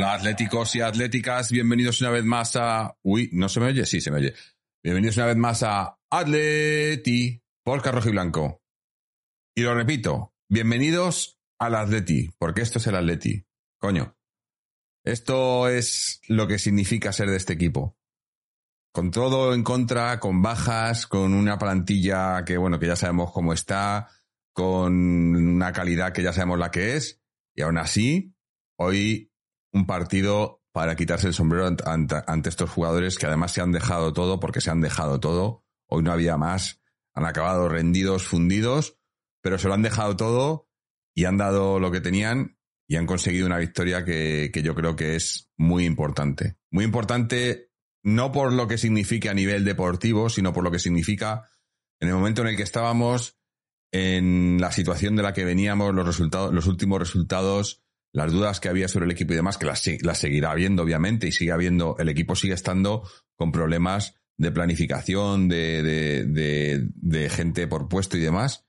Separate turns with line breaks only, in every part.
Hola atléticos y atléticas, bienvenidos una vez más a... Uy, ¿no se me oye? Sí, se me oye. Bienvenidos una vez más a Atleti por Rojo y Blanco. Y lo repito, bienvenidos al Atleti, porque esto es el Atleti. Coño. Esto es lo que significa ser de este equipo. Con todo en contra, con bajas, con una plantilla que, bueno, que ya sabemos cómo está, con una calidad que ya sabemos la que es, y aún así, hoy un partido para quitarse el sombrero ante, estos jugadores que además se han dejado todo, porque se han dejado todo. Hoy no había más, han acabado rendidos, fundidos, pero se lo han dejado todo y han dado lo que tenían y han conseguido una victoria que, que yo creo que es muy importante. Muy importante no por lo que significa a nivel deportivo, sino por lo que significa en el momento en el que estábamos, en la situación de la que veníamos, los resultados, los últimos resultados, las dudas que había sobre el equipo y demás, que las, seguirá habiendo, obviamente, y sigue habiendo, el equipo sigue estando con problemas de planificación, de, de, de, gente por puesto y demás.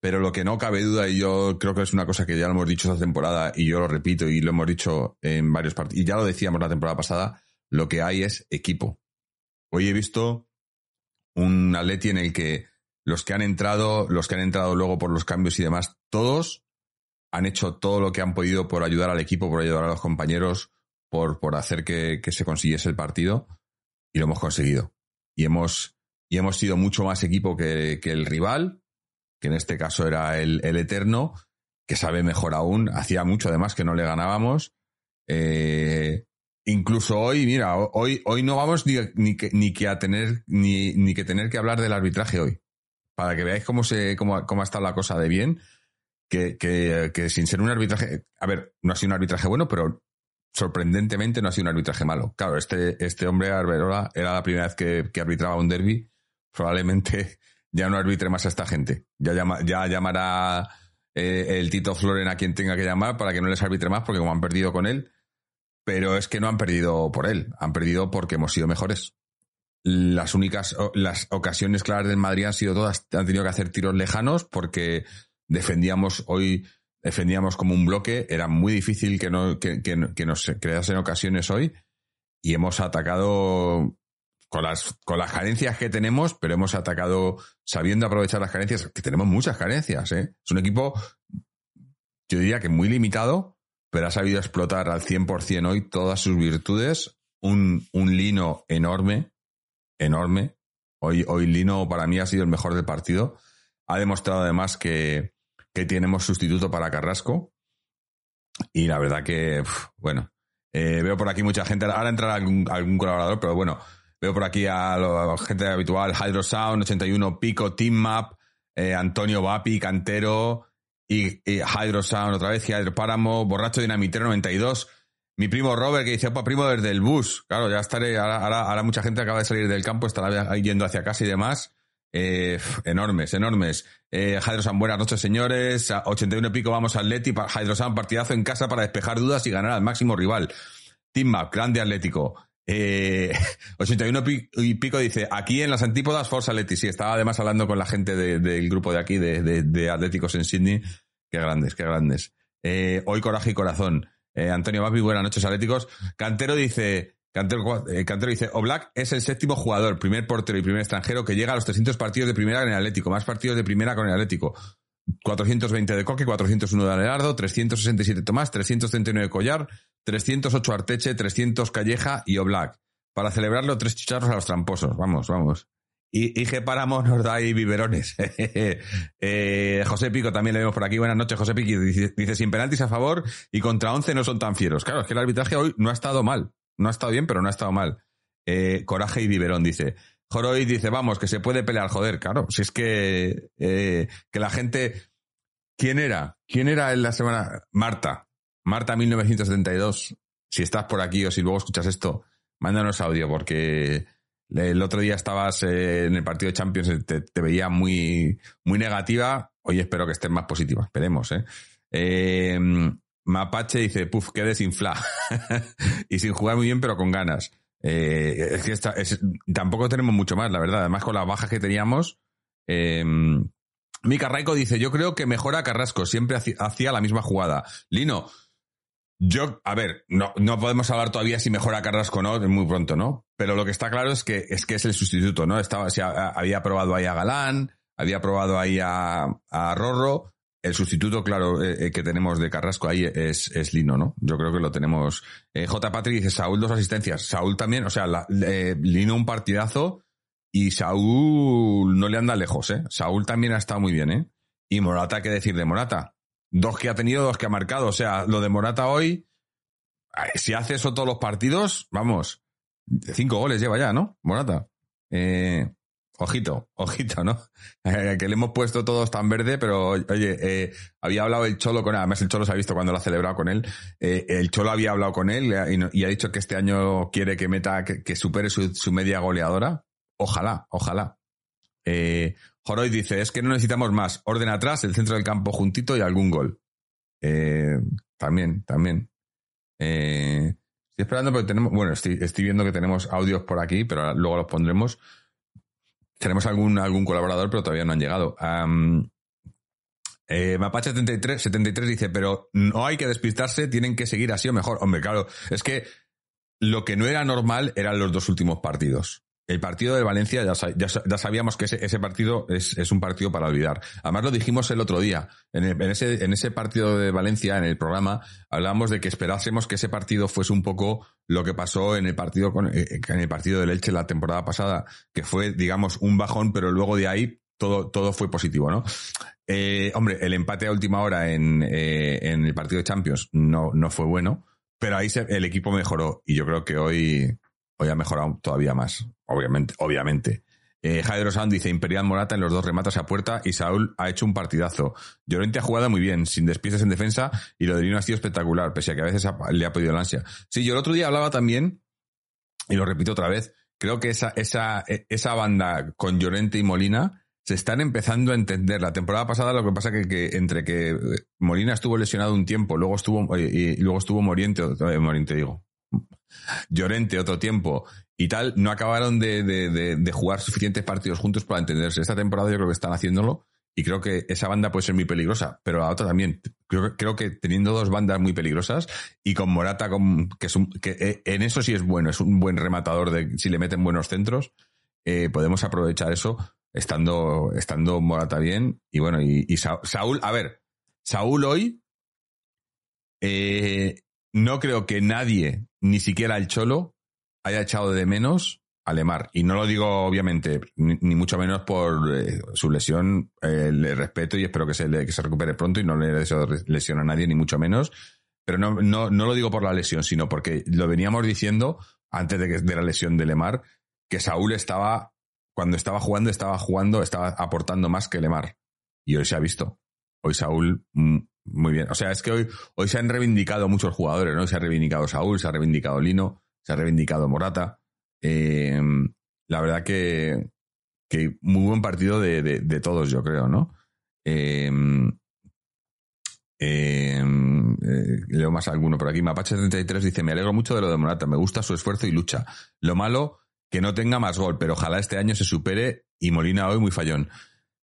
Pero lo que no cabe duda, y yo creo que es una cosa que ya lo hemos dicho esta temporada, y yo lo repito, y lo hemos dicho en varios partidos, y ya lo decíamos la temporada pasada, lo que hay es equipo. Hoy he visto un Atleti en el que los que han entrado, los que han entrado luego por los cambios y demás, todos han hecho todo lo que han podido por ayudar al equipo, por ayudar a los compañeros, por, por hacer que, se consiguiese el partido y lo hemos conseguido. Y hemos, y hemos sido mucho más equipo que, el rival, que en este caso era el, el, Eterno, que sabe mejor aún. Hacía mucho además que no le ganábamos. Eh, Incluso hoy, mira, hoy, hoy no vamos ni, ni, que, ni que a tener, ni, ni que tener que hablar del arbitraje hoy. Para que veáis cómo se, cómo, cómo ha estado la cosa de bien. Que, sin ser un arbitraje, a ver, no ha sido un arbitraje bueno, pero sorprendentemente no ha sido un arbitraje malo. Claro, este, este hombre, Arberola, era la primera vez que, que arbitraba un derby. Probablemente ya no arbitre más a esta gente. Ya, llama, ya llamará eh, el Tito Floren a quien tenga que llamar para que no les arbitre más, porque como han perdido con él, pero es que no han perdido por él, han perdido porque hemos sido mejores. Las únicas, las ocasiones claras del Madrid han sido todas, han tenido que hacer tiros lejanos porque defendíamos hoy, defendíamos como un bloque, era muy difícil que, no, que, que, nos creasen ocasiones hoy y hemos atacado con las, con las carencias que tenemos, pero hemos atacado sabiendo aprovechar las carencias, que tenemos muchas carencias, ¿eh? Es un equipo, yo diría que muy limitado, pero ha sabido explotar al 100% hoy todas sus virtudes. Un, un Lino enorme, enorme. Hoy, hoy Lino para mí ha sido el mejor del partido. Ha demostrado además que, que tenemos sustituto para Carrasco. Y la verdad que, bueno, eh, veo por aquí mucha gente. Ahora entrará algún, algún colaborador, pero bueno, veo por aquí a la gente habitual, Hydro Sound, 81, Pico, Team Map, eh, Antonio Vapi, Cantero, y, Hydro Sound otra vez, Hydro Páramo, Borracho Dinamitero 92. Mi primo Robert que dice, opa, primo desde el bus. Claro, ya estaré, ahora, ahora, mucha gente acaba de salir del campo, estará yendo hacia casa y demás. Eh, enormes, enormes. Eh, Sound, buenas noches, señores. 81 y pico vamos al Leti. Sound, partidazo en casa para despejar dudas y ganar al máximo rival. Team grande Atlético. Eh, 81 y pico dice, aquí en las antípodas, Forza Leti. Sí, estaba además hablando con la gente del grupo de aquí, de, de, Atléticos en Sydney. Qué grandes, qué grandes. Eh, hoy coraje y corazón. Eh, Antonio Bapi, buenas noches, Atléticos. Cantero dice, Cantero, eh, Cantero dice, Oblak es el séptimo jugador, primer portero y primer extranjero que llega a los 300 partidos de primera con el Atlético, más partidos de primera con el Atlético. 420 de Coque, 401 de Alerardo, 367 Tomás, 339 Collar, 308 Arteche, 300 Calleja y Oblak. Para celebrarlo, tres chicharros a los tramposos. Vamos, vamos. Y Ige Páramo nos da ahí biberones. eh, José Pico también le vemos por aquí. Buenas noches, José Pico. Dice, sin penaltis a favor y contra 11 no son tan fieros. Claro, es que el arbitraje hoy no ha estado mal. No ha estado bien, pero no ha estado mal. Eh, coraje y biberón, dice. Joroy dice, vamos, que se puede pelear, joder, claro. Si es que, eh, que la gente. ¿Quién era? ¿Quién era en la semana? Marta. Marta 1972. Si estás por aquí o si luego escuchas esto, mándanos audio porque el otro día estabas eh, en el partido de Champions, te, te, veía muy, muy negativa. Hoy espero que estés más positiva. Esperemos, ¿eh? eh Mapache dice, puf, qué desinfla. y sin jugar muy bien, pero con ganas. Eh, es que esta, tampoco tenemos mucho más, la verdad. Además, con las bajas que teníamos. Eh, Mika Raiko dice: Yo creo que mejora Carrasco, siempre hacía la misma jugada. Lino, Yo, a ver, no, no podemos hablar todavía si mejora Carrasco o no, es muy pronto, ¿no? Pero lo que está claro es que es, que es el sustituto, ¿no? Estaba, había probado ahí a Galán, había probado ahí a, a Rorro. El sustituto, claro, eh, eh, que tenemos de Carrasco ahí es, es Lino, ¿no? Yo creo que lo tenemos. Eh, J. Patrick dice, Saúl dos asistencias. Saúl también, o sea, Lino un partidazo y Saúl no le anda lejos, ¿eh? Saúl también ha estado muy bien, ¿eh? Y Morata, ¿qué decir de Morata? Dos que ha tenido, dos que ha marcado. O sea, lo de Morata hoy, si hace eso todos los partidos, vamos, cinco goles lleva ya, ¿no? Morata. Eh, Ojito, ojito, ¿no? Eh, que le hemos puesto todos tan verde, pero oye, eh, había hablado el Cholo con él, además el Cholo se ha visto cuando lo ha celebrado con él, eh, el Cholo había hablado con él y, ha dicho que este año quiere que meta, que, supere su, media goleadora. Ojalá, ojalá. Eh, Joroy dice, es que no necesitamos más, orden atrás, el centro del campo juntito y algún gol. también, también. estoy esperando porque tenemos, bueno, estoy viendo que tenemos audios por aquí, pero luego los pondremos. Tenemos algún, algún colaborador, pero todavía no han llegado. eh, Mapache 73, 73 dice, pero no hay que despistarse, tienen que seguir así o mejor. Hombre, claro, es que lo que no era normal eran los dos últimos partidos el partido de Valencia ya, sabíamos que ese, partido es, un partido para olvidar. Además lo dijimos el otro día. En, ese, en ese partido de Valencia, en el programa, hablábamos de que esperásemos que ese partido fuese un poco lo que pasó en el partido con, eh, en el partido del Elche la temporada pasada, que fue, digamos, un bajón, pero luego de ahí todo, todo fue positivo, ¿no? Eh, hombre, el empate a última hora en, eh, en el partido de Champions no, no fue bueno, pero ahí el equipo mejoró y yo creo que hoy Hoy ha mejorado todavía más, obviamente. obviamente. Eh, Jairo Sound dice Imperial Morata en los dos rematas a puerta y Saúl ha hecho un partidazo. Llorente ha jugado muy bien, sin despiezas en defensa y lo de Lino ha sido espectacular, pese a que a veces le ha podido la ansia. Sí, yo el otro día hablaba también, y lo repito otra vez, creo que esa, esa, esa banda con Llorente y Molina se están empezando a entender. La temporada pasada lo que pasa que, que entre que Molina estuvo lesionado un tiempo, luego estuvo, eh, y, luego estuvo Moriente, eh, Moriente digo, Llorente otro tiempo y tal, no acabaron de, jugar suficientes partidos juntos para entenderse. Esta temporada yo creo que están haciéndolo y creo que esa banda puede ser muy peligrosa, pero la otra también. Creo, que teniendo dos bandas muy peligrosas y con Morata, que, es que eh, en eso sí es bueno, es un buen rematador de si le meten buenos centros, eh, podemos aprovechar eso estando, estando Morata bien. Y bueno, y, Saúl, a ver, Saúl hoy eh, no creo que nadie, ni siquiera el Cholo, haya echado de menos a Lemar. Y no lo digo, obviamente, ni, mucho menos por eh, su lesión. Eh, le respeto y espero que se, que se recupere pronto y no le deseo lesión a nadie, ni mucho menos. Pero no, no, no lo digo por la lesión, sino porque lo veníamos diciendo antes de, que, de la lesión de Lemar, que Saúl estaba, cuando estaba jugando, estaba jugando, estaba aportando más que Lemar. Y hoy se ha visto. Hoy Saúl mm, muy bien. O sea, es que hoy, hoy se han reivindicado muchos jugadores, ¿no? Se ha reivindicado Saúl, se ha reivindicado Lino, se ha reivindicado Morata. Eh, la verdad que, que muy buen partido de, de, todos, yo creo, ¿no? Eh, eh, leo más alguno por aquí. Mapache33 dice, me alegro mucho de lo de Morata, me gusta su esfuerzo y lucha. Lo malo, que no tenga más gol, pero ojalá este año se supere y Molina hoy muy fallón.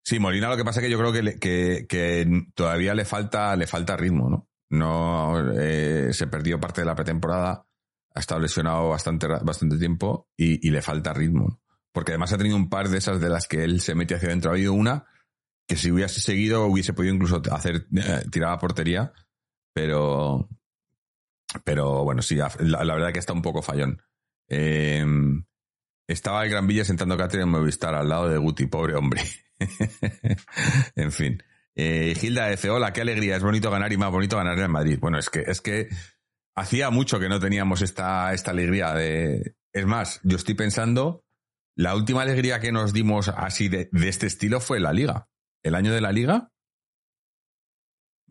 Sí, Molina lo que pasa es que yo creo que, que, todavía le falta, le falta ritmo, ¿no? No eh, se perdió parte de la pretemporada, ha estado lesionado bastante, bastante tiempo y, le falta ritmo. Porque además ha tenido un par de esas de las que él se mete hacia adentro. Ha habido una que si hubiese seguido hubiese podido incluso hacer eh, tirar a portería, pero pero bueno, sí, la, verdad que está un poco fallón. Eh, estaba el Gran Villa sentando Catherine en Movistar al lado de Guti, pobre hombre. en fin. Eh, Gilda dice, hola, qué alegría, es bonito ganar y más bonito ganar en Madrid. Bueno, es que, es que hacía mucho que no teníamos esta, esta alegría de... Es más, yo estoy pensando, la última alegría que nos dimos así de, este estilo fue la liga. El año de la liga,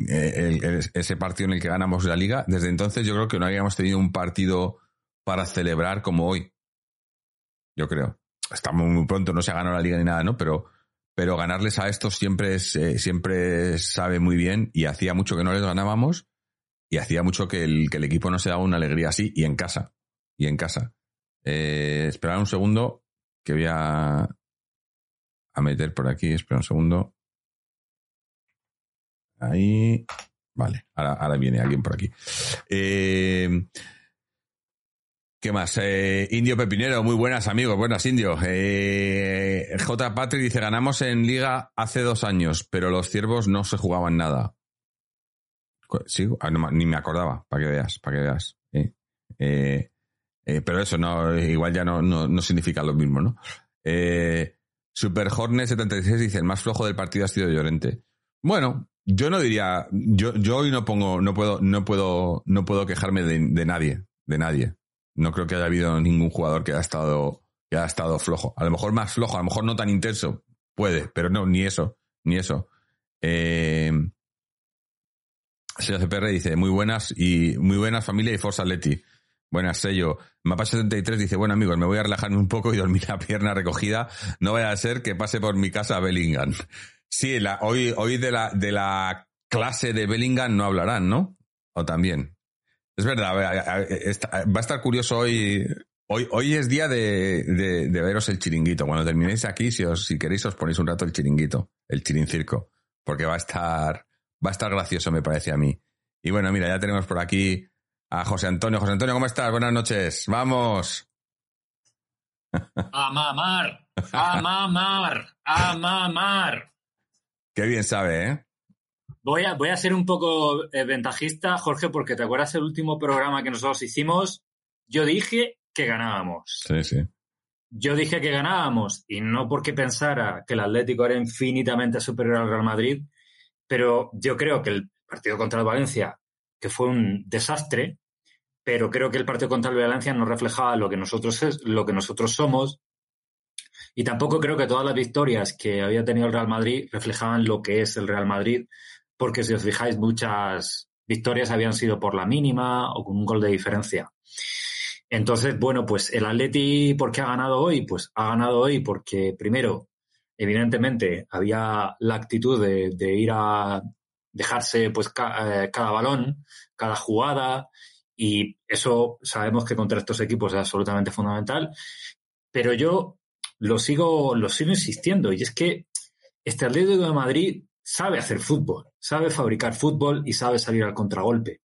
eh, ese partido en el que ganamos la liga, desde entonces yo creo que no habíamos tenido un partido para celebrar como hoy. Yo creo. Estamos muy pronto, no se ha ganado la liga ni nada, ¿no? Pero pero ganarles a estos siempre, es, eh, siempre sabe muy bien y hacía mucho que no les ganábamos y hacía mucho que el, que el equipo no se daba una alegría así y en casa. Y en casa. Eh, esperar un segundo que voy a, a meter por aquí. Espera un segundo. Ahí. Vale, ahora, viene alguien por aquí. Eh, ¿Qué más? Eh, Indio Pepinero, muy buenas amigos, buenas Indio. Eh, J. Patrick dice, ganamos en liga hace dos años, pero los ciervos no se jugaban nada. Sí, ah, ni me acordaba, para que veas, para que veas. pero eso no, igual ya no, no, significa lo mismo, ¿no? Super Hornet 76 dice, el más flojo del partido ha sido Llorente. Bueno, yo no diría, yo, yo hoy no pongo, no puedo, no puedo, no puedo quejarme de, nadie, de nadie. No creo que haya habido ningún jugador que haya estado, que haya estado flojo. A lo mejor más flojo, a lo mejor no tan intenso, puede, pero no, ni eso, ni eso. Eh, señor CPR dice, muy buenas y muy buenas familia y Forza Leti. Buenas, sello. Mapa 73 dice, bueno amigos, me voy a relajarme un poco y dormir la pierna recogida. No vaya a ser que pase por mi casa a Bellingham. Sí, hoy, hoy de la, de la clase de Bellingham no hablarán, ¿no? O también. Es verdad, va a estar curioso hoy. Hoy, hoy es día de, de, veros el chiringuito. Cuando terminéis aquí, si, os, si queréis, os ponéis un rato el chiringuito, el chirincirco. Porque va a estar, va a estar gracioso, me parece a mí. Y bueno, mira, ya tenemos por aquí a José Antonio. José Antonio, ¿cómo estás? Buenas noches. Vamos.
A mamar, a mamar, a mamar.
Qué bien sabe, ¿eh?
Voy a, voy a ser un poco eh, ventajista, Jorge, porque te acuerdas el último programa que nosotros hicimos. Yo dije que ganábamos.
Sí, sí.
Yo dije que ganábamos, y no porque pensara que el Atlético era infinitamente superior al Real Madrid, pero yo creo que el partido contra el Valencia, que fue un desastre, pero creo que el partido contra el Valencia no reflejaba lo que nosotros es, lo que nosotros somos y tampoco creo que todas las victorias que había tenido el Real Madrid reflejaban lo que es el Real Madrid, porque si os fijáis, muchas victorias habían sido por la mínima o con un gol de diferencia. Entonces, bueno, pues el Atleti, ¿por qué ha ganado hoy? Pues ha ganado hoy porque, primero, evidentemente, había la actitud de, ir a dejarse pues eh, cada balón, cada jugada, y eso sabemos que contra estos equipos es absolutamente fundamental. Pero yo lo sigo, lo sigo insistiendo. Y es que este Atlético de Madrid sabe hacer fútbol, sabe fabricar fútbol y sabe salir al contragolpe.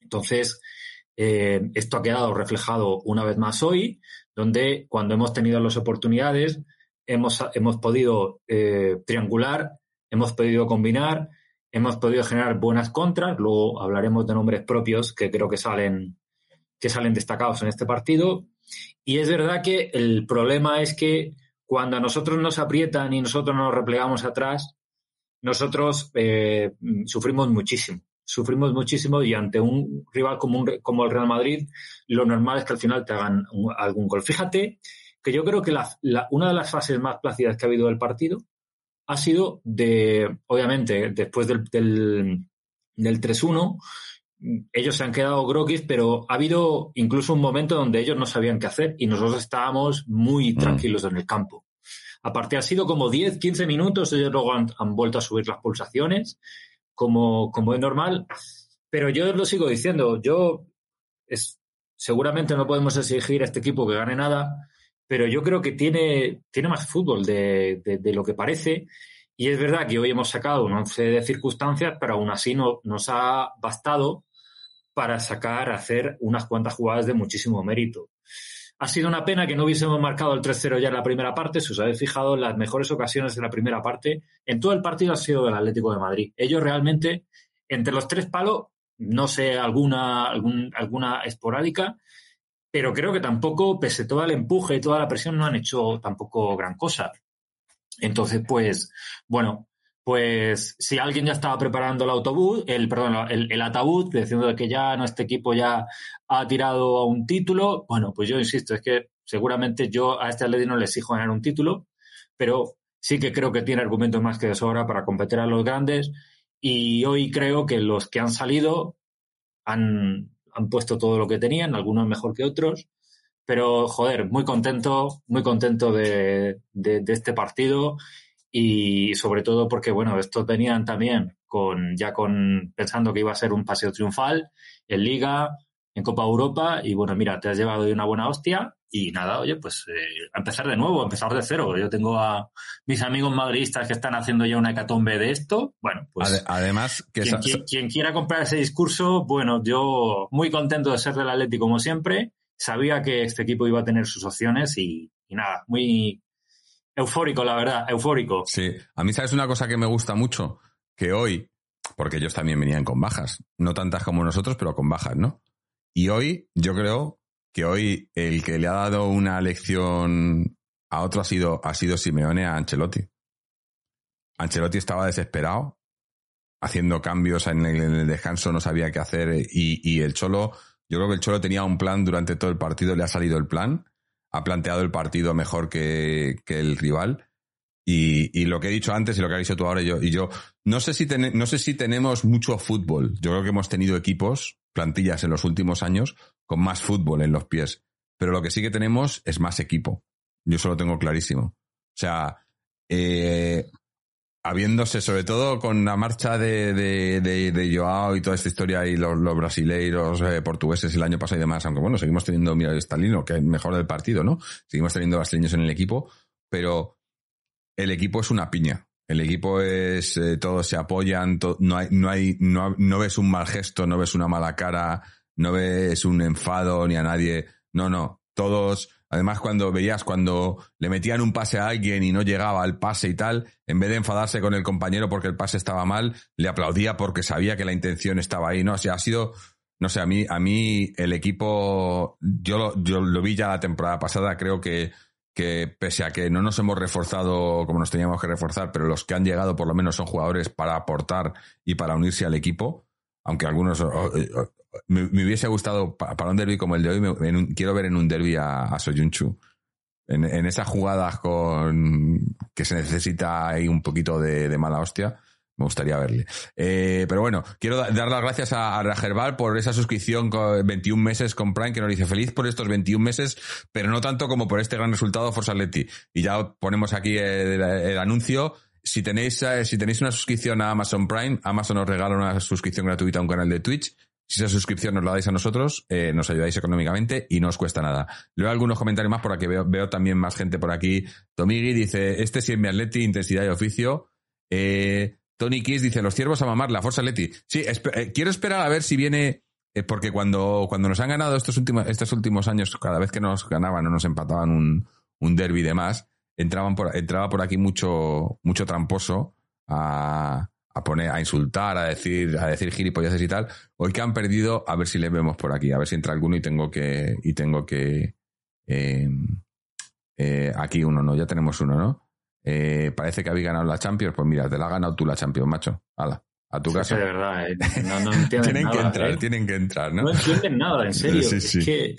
Entonces, eh, esto ha quedado reflejado una vez más hoy, donde cuando hemos tenido las oportunidades, hemos, hemos podido eh, triangular, hemos podido combinar, hemos podido generar buenas contras. Luego hablaremos de nombres propios que creo que salen, que salen destacados en este partido. Y es verdad que el problema es que cuando a nosotros nos aprietan y nosotros nos replegamos atrás, nosotros eh, sufrimos muchísimo. Sufrimos muchísimo y ante un rival como, como el Real Madrid, lo normal es que al final te hagan algún gol. Fíjate que yo creo que una de las fases más plácidas que ha habido del partido ha sido de, obviamente, después del, del, del 3-1, ellos se han quedado groquis, pero ha habido incluso un momento donde ellos no sabían qué hacer y nosotros estábamos muy mm. tranquilos en el campo. Aparte, ha sido como 10, 15 minutos, ellos luego han, vuelto a subir las pulsaciones, como, como es normal. Pero yo lo sigo diciendo, yo es, seguramente no podemos exigir a este equipo que gane nada, pero yo creo que tiene, tiene más fútbol de, de, lo que parece. Y es verdad que hoy hemos sacado un once de circunstancias, pero aún así no, nos ha bastado para sacar, hacer unas cuantas jugadas de muchísimo mérito. Ha sido una pena que no hubiésemos marcado el 3-0 ya en la primera parte. Si os habéis fijado, las mejores ocasiones de la primera parte en todo el partido ha sido del Atlético de Madrid. Ellos realmente, entre los tres palos, no sé, alguna, alguna esporádica, pero creo que tampoco, pese todo el empuje y toda la presión, no han hecho tampoco gran cosa. Entonces, pues, bueno, pues si alguien ya estaba preparando el autobús, el, perdón, el, ataúd, diciendo que ya no, este equipo ya ha tirado a un título, bueno, pues yo insisto, es que seguramente yo a este Atleti no le exijo ganar un título, pero sí que creo que tiene argumentos más que de sobra para competir a los grandes y hoy creo que los que han salido han, han puesto todo lo que tenían, algunos mejor que otros, pero joder, muy contento, muy contento de este partido y sobre todo porque, bueno, estos venían también con, ya con, pensando que iba a ser un paseo triunfal en Liga, en Copa Europa, y bueno, mira, te has llevado de una buena hostia, y nada, oye, pues eh, a empezar de nuevo, a empezar de cero. Yo tengo a mis amigos madridistas que están haciendo ya una hecatombe de esto. Bueno, pues.
además, que
quien, quiera comprar ese discurso, bueno, yo muy contento de ser del Atlético como siempre. Sabía que este equipo iba a tener sus opciones y, y nada, muy eufórico, la verdad, eufórico.
Sí, a mí, ¿sabes una cosa que me gusta mucho? Que hoy, porque ellos también venían con bajas, no tantas como nosotros, pero con bajas, ¿no? Y hoy, yo creo que hoy el que le ha dado una lección a otro ha sido, ha sido Simeone a Ancelotti. Ancelotti estaba desesperado, haciendo cambios en el, descanso, no sabía qué hacer y, y, el Cholo, yo creo que el Cholo tenía un plan durante todo el partido, le ha salido el plan, ha planteado el partido mejor que, que el rival. Y, y, lo que he dicho antes y lo que has dicho tú ahora y yo, y yo no sé si no sé si tenemos mucho fútbol. Yo creo que hemos tenido equipos plantillas en los últimos años con más fútbol en los pies. Pero lo que sí que tenemos es más equipo. Yo eso lo tengo clarísimo. O sea, eh, habiéndose, sobre todo con la marcha de, de, Joao y toda esta historia y los, brasileiros, eh, portugueses el año pasado y demás, aunque bueno, seguimos teniendo, mira, Stalino, que es mejor del partido, ¿no? Seguimos teniendo brasileños en el equipo, pero el equipo es una piña. El equipo es, eh, todos se apoyan, no hay, no hay, no, no ves un mal gesto, no ves una mala cara, no ves un enfado ni a nadie. No, no. Todos, además cuando veías cuando le metían un pase a alguien y no llegaba al pase y tal, en vez de enfadarse con el compañero porque el pase estaba mal, le aplaudía porque sabía que la intención estaba ahí, ¿no? Ha sido, no sé, a mí, a mí el equipo, yo lo, yo lo vi ya la temporada pasada, creo que que pese a que no nos hemos reforzado como nos teníamos que reforzar, pero los que han llegado por lo menos son jugadores para aportar y para unirse al equipo, aunque algunos me, hubiese gustado para un derby como el de hoy, quiero ver en un derby a, Soyunchu. En, en, esas jugadas con que se necesita ahí un poquito de mala hostia, me gustaría verle. Eh, pero bueno, quiero dar las gracias a, a Rajerbal por esa suscripción con 21 meses con Prime, que nos dice feliz por estos 21 meses, pero no tanto como por este gran resultado Forza Leti. Y ya ponemos aquí el, anuncio. Si tenéis, eh, si tenéis una suscripción a Amazon Prime, Amazon os regala una suscripción gratuita a un canal de Twitch. Si esa suscripción nos la dais a nosotros, eh, nos ayudáis económicamente y no os cuesta nada. Leo algunos comentarios más por aquí, veo, también más gente por aquí. Tomigi dice, este sí es mi atleti, intensidad y oficio. Eh, Tony Kiss dice, los ciervos a mamar, la Forza Leti. Sí, eh, quiero esperar a ver si viene, eh, porque cuando, cuando nos han ganado estos últimos, estos últimos años, cada vez que nos ganaban o nos empataban un, un derby y demás, entraban entraba por aquí mucho, mucho tramposo a, a poner, a insultar, a decir, a decir gilipolleces y tal. Hoy que han perdido, a ver si le vemos por aquí, a ver si entra alguno y tengo que, y tengo que, eh, aquí uno, ¿no? Ya tenemos uno, ¿no? Eh, parece que habéis ganado la Champions, pues mira, te la has ganado tú la Champions, macho. Hala, a tu casa.
de verdad, eh. no, no
tienen
nada.
que entrar,
¿eh?
tienen que entrar, ¿no?
No entienden nada, en serio. Sí, sí. Es que...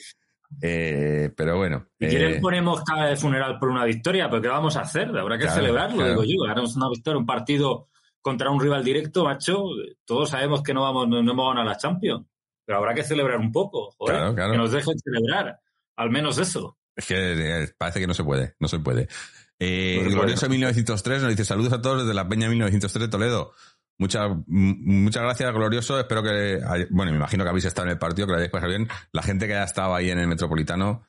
Eh, pero bueno.
Si quieren ponemos cada de funeral por una victoria, pero ¿qué vamos a hacer? Habrá que celebrarlo, claro. digo yo. Ganamos una victoria, un partido contra un rival directo, macho. Todos sabemos que no vamos, no, hemos ganado la Champions, pero habrá que celebrar un poco, joder, claro, claro. que nos dejen celebrar, al menos eso.
Es que parece que no se puede, no se puede. Eh, Glorioso 1903 nos dice saludos a todos desde la Peña 1903 de Toledo. Muchas, muchas gracias, Glorioso. Espero que, bueno, me imagino que habéis estado en el partido, que lo hayáis pasado bien. La gente que haya estado ahí en el Metropolitano,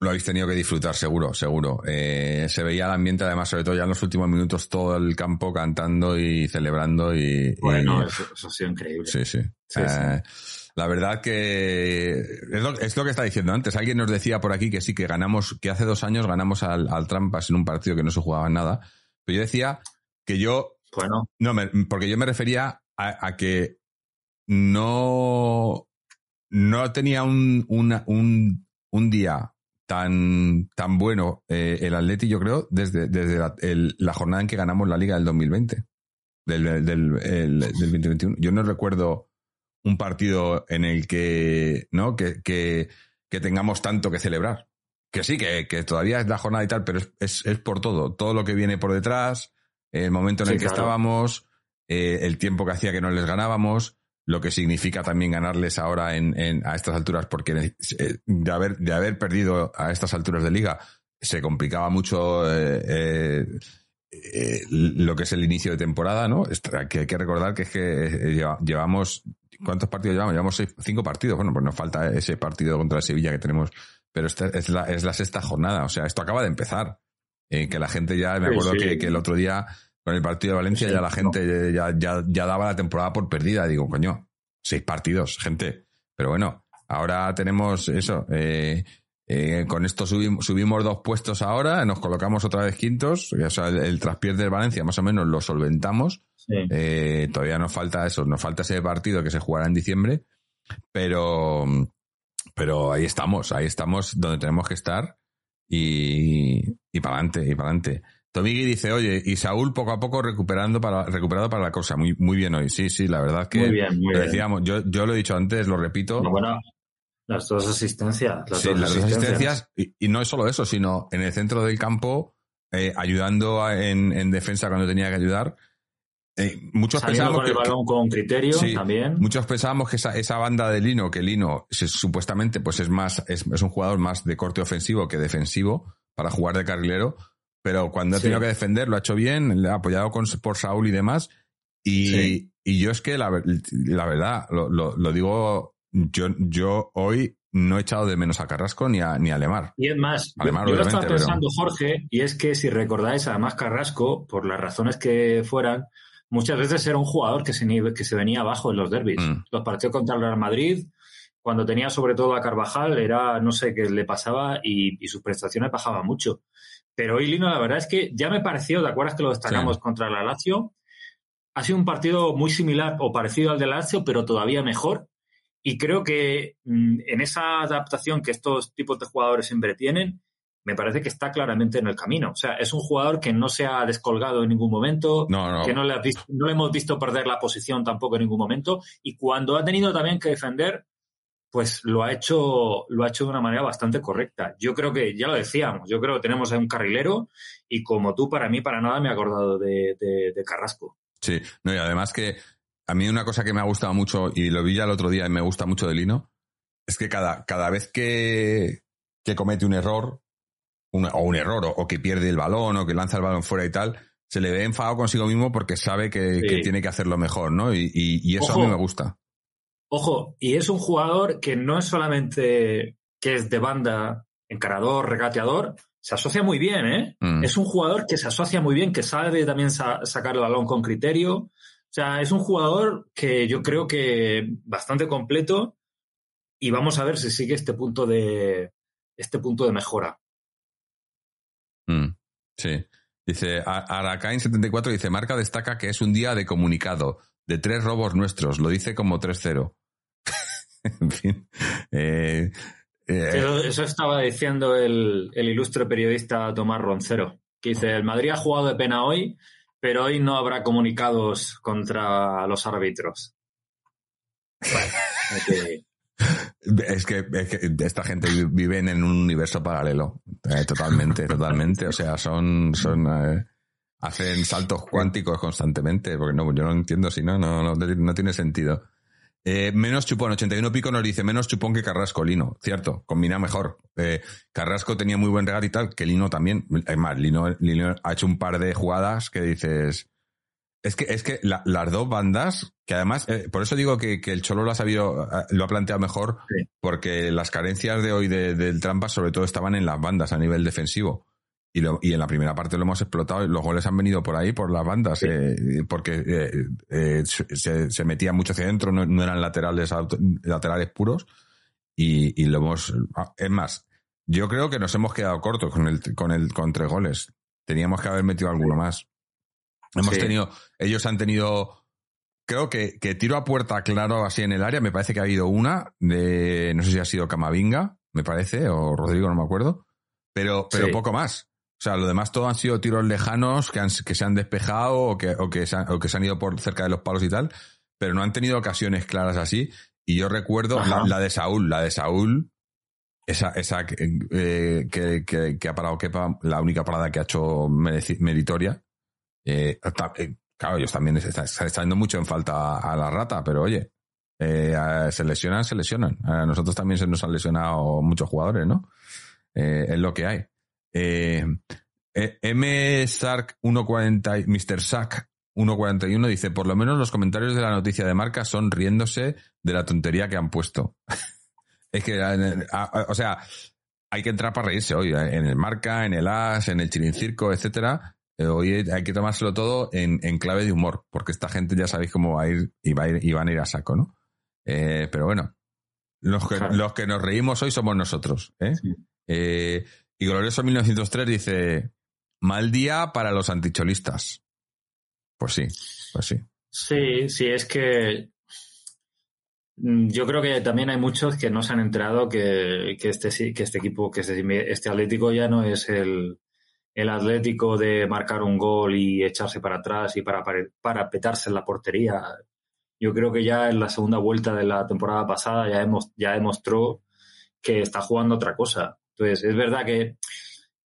lo habéis tenido que disfrutar, seguro, seguro. Eh, se veía el ambiente, además, sobre todo ya en los últimos minutos, todo el campo cantando y celebrando y...
Bueno,
y,
eso, eso, ha sido increíble.
Sí, sí. sí, eh, sí. La verdad que es lo, es lo, que está diciendo antes. Alguien nos decía por aquí que sí, que ganamos, que hace dos años ganamos al, al Trampas en un partido que no se jugaba nada. Pero yo decía que yo...
Bueno.
No, me, porque yo me refería a, a que no, no tenía un, una, un, un día tan, tan bueno eh, el Atleti, yo creo, desde, desde la, el, la, jornada en que ganamos la Liga del 2020, del, del, el, del 2021. Yo no recuerdo un partido en el que, ¿no? Que, que, que tengamos tanto que celebrar. Que sí, que, que, todavía es la jornada y tal, pero es, es, es, por todo. Todo lo que viene por detrás, el momento en sí, el que claro. estábamos, eh, el tiempo que hacía que no les ganábamos, lo que significa también ganarles ahora en, en a estas alturas, porque eh, de haber, de haber perdido a estas alturas de liga, se complicaba mucho eh, eh, eh, lo que es el inicio de temporada, ¿no? Que hay que recordar que es que llevamos ¿Cuántos partidos llevamos? Llevamos seis, cinco partidos. Bueno, pues nos falta ese partido contra el Sevilla que tenemos pero esta es la, es la sexta jornada. O sea, esto acaba de empezar. Eh, que la gente ya, me acuerdo Que, que, el otro día con el partido de Valencia ya la gente ya, ya, ya, daba la temporada por perdida. Digo, coño, seis partidos, gente. Pero bueno, ahora tenemos eso. Eh, eh, con esto subimos, subimos dos puestos ahora, nos colocamos otra vez quintos. O sea, el, el traspiés de Valencia más o menos lo solventamos. Eh, todavía nos falta eso, nos falta ese partido que se jugará en diciembre. Pero, pero ahí estamos, ahí estamos donde tenemos que estar y, y para adelante, y para adelante. Tomigui dice, oye, y Saúl poco a poco recuperando para, recuperado para la cosa. Muy, muy bien hoy. Sí, sí, la verdad que
muy bien, muy
lo decíamos, yo, yo lo he dicho antes, lo repito.
No, bueno, las dos asistencias. Las
sí,
dos
las
asistencias.
dos asistencias. Y, y, no es solo eso, sino en el centro del campo, eh, ayudando a, en, en, defensa cuando tenía que ayudar. Eh, muchos
Saliendo
pensábamos
con el
que,
balón con criterio
Sí,
también.
Muchos pensábamos que esa, esa banda de Lino, que Lino se- supuestamente pues es más, es, es un jugador más de corte ofensivo que defensivo para jugar de carrilero, pero cuando ha
Sí.
tenido que defender lo ha hecho bien, ha apoyado con, por Saúl y demás. Y,
Sí.
y yo es que la, la verdad, lo, lo, lo digo, yo, yo hoy no he echado de menos a Carrasco ni a, ni a Lemar.
Y es más, yo-
Alemán,
yo, lo estaba
obviamente, pero-
pensando, Jorge, y es que si recordáis, además Carrasco, por las razones que fueran, muchas veces era un jugador que se, que se venía abajo en los derbis.
Mm.
Los partidos contra el Real Madrid, cuando tenía sobre todo a Carvajal, era no sé qué le pasaba y, y sus prestaciones bajaban mucho. Pero hoy Lino, la verdad es que ya me pareció, ¿te acuerdas que lo destacamos
Sí.
contra la Lazio? Ha sido un partido muy similar o parecido al de Lazio, pero todavía mejor. Y creo que mm, en esa adaptación que estos tipos de jugadores siempre tienen, me parece que está claramente en el camino. O sea, es un jugador que no se ha descolgado en ningún momento,
No, no.
que no le, visto- no le hemos visto perder la posición tampoco en ningún momento. Y cuando ha tenido también que defender, pues lo ha hecho, lo ha hecho de una manera bastante correcta. Yo creo que, ya lo decíamos, yo creo que tenemos ahí un carrilero y como tú, para mí, para nada me he acordado de, de- de Carrasco.
Sí, no, y además que a mí una cosa que me ha gustado mucho, y lo vi ya el otro día y me gusta mucho de Lino, es que cada, cada vez que, que comete un error, un- o un error, o, o que pierde el balón, o que lanza el balón fuera y tal, se le ve enfadado consigo mismo porque sabe que,
Sí.
que tiene que hacerlo mejor, ¿no? Y, y- y eso
Ojo.
a mí me gusta.
Ojo, y es un jugador que no es solamente que es de banda, encarador, regateador, se asocia muy bien, ¿eh?
Mm.
Es un jugador que se asocia muy bien, que sabe también sa- sacar el balón con criterio. O sea, es un jugador que yo creo que bastante completo y vamos a ver si sigue este punto de este punto de mejora.
Mm, Sí. Dice, Aracain74 dice, Marca destaca que es un día de comunicado, de tres robos nuestros, lo dice como 3-0. en fin. eh, eh,
Eso, eso estaba diciendo el, el ilustre periodista Tomás Roncero, que dice, el Madrid ha jugado de pena hoy, pero hoy no habrá comunicados contra los árbitros. Bueno,
Es que, es que esta gente vive en un universo paralelo. Eh, totalmente, totalmente. O sea, son, son, eh, hacen saltos cuánticos constantemente, porque no, yo no entiendo si no, no, no, no tiene sentido. Eh, menos chupón, 81 pico nos dice menos chupón que Carrasco, Lino. Cierto, combina mejor. Eh, Carrasco tenía muy buen regate y tal, que Lino también. Es más, Lino, Lino ha hecho un par de jugadas que dices, es que, es que la- las dos bandas, que además, eh, por eso digo que, que el Cholo lo ha sabido, eh, lo ha planteado mejor,
Sí.
porque las carencias de hoy de- del Trampa sobre todo estaban en las bandas a nivel defensivo. Y, lo- y en la primera parte lo hemos explotado y los goles han venido por ahí, por las bandas,
Sí.
eh, porque eh, eh, se, se metía mucho hacia adentro, no, no eran laterales, laterales puros. Y, y lo hemos. ah, Es más, yo creo que nos hemos quedado cortos con el, con el, con tres goles. Teníamos que haber metido alguno más. Hemos
Sí.
tenido, ellos han tenido, creo que, que tiro a puerta claro así en el área, me parece que ha habido una de, no sé si ha sido Camavinga, me parece, o Rodrigo, no me acuerdo, pero, pero
Sí.
poco más. O sea, lo demás todo han sido tiros lejanos que, han, que se han despejado o que, o, que se han, o que se han ido por cerca de los palos y tal, pero no han tenido ocasiones claras así. Y yo recuerdo la, de Saúl, la de Saúl, esa, esa que, eh, que, que- que ha parado Kepa, la única parada que ha hecho meritoria. Eh, eh, claro, ellos también se está, yendo mucho en falta a, a la rata, pero oye, se lesionan, se lesionan. A nosotros también se nos han lesionado muchos jugadores, ¿no? Es lo que hay. Eh, eh, M. Sark 140, y- Mr. Sack 141 dice, por lo menos los comentarios de la noticia de marca son riéndose de la tontería que han puesto. es que, a- a- o sea, hay que entrar para reírse hoy, eh, en el marca, en el as, en el chirincirco, etcétera. Eh, hoy hay que tomárselo todo en, clave de humor, porque esta gente ya sabéis cómo va a ir y, va a ir, y van a ir a saco, ¿no? Eh, pero bueno, los que, los que nos reímos hoy somos nosotros. ¿eh? Y Glorioso 1903 dice, mal día para los anticholistas. Pues sí, pues sí.
Sí, sí, es que mm, yo creo que también hay muchos que no se han enterado que, que, este, que este equipo, que este, este Atlético ya no es el, el Atlético de marcar un gol y echarse para atrás y para, para, petarse en la portería. Yo creo que ya en la segunda vuelta de la temporada pasada ya, hemos, ya demostró que está jugando otra cosa. Entonces, es verdad que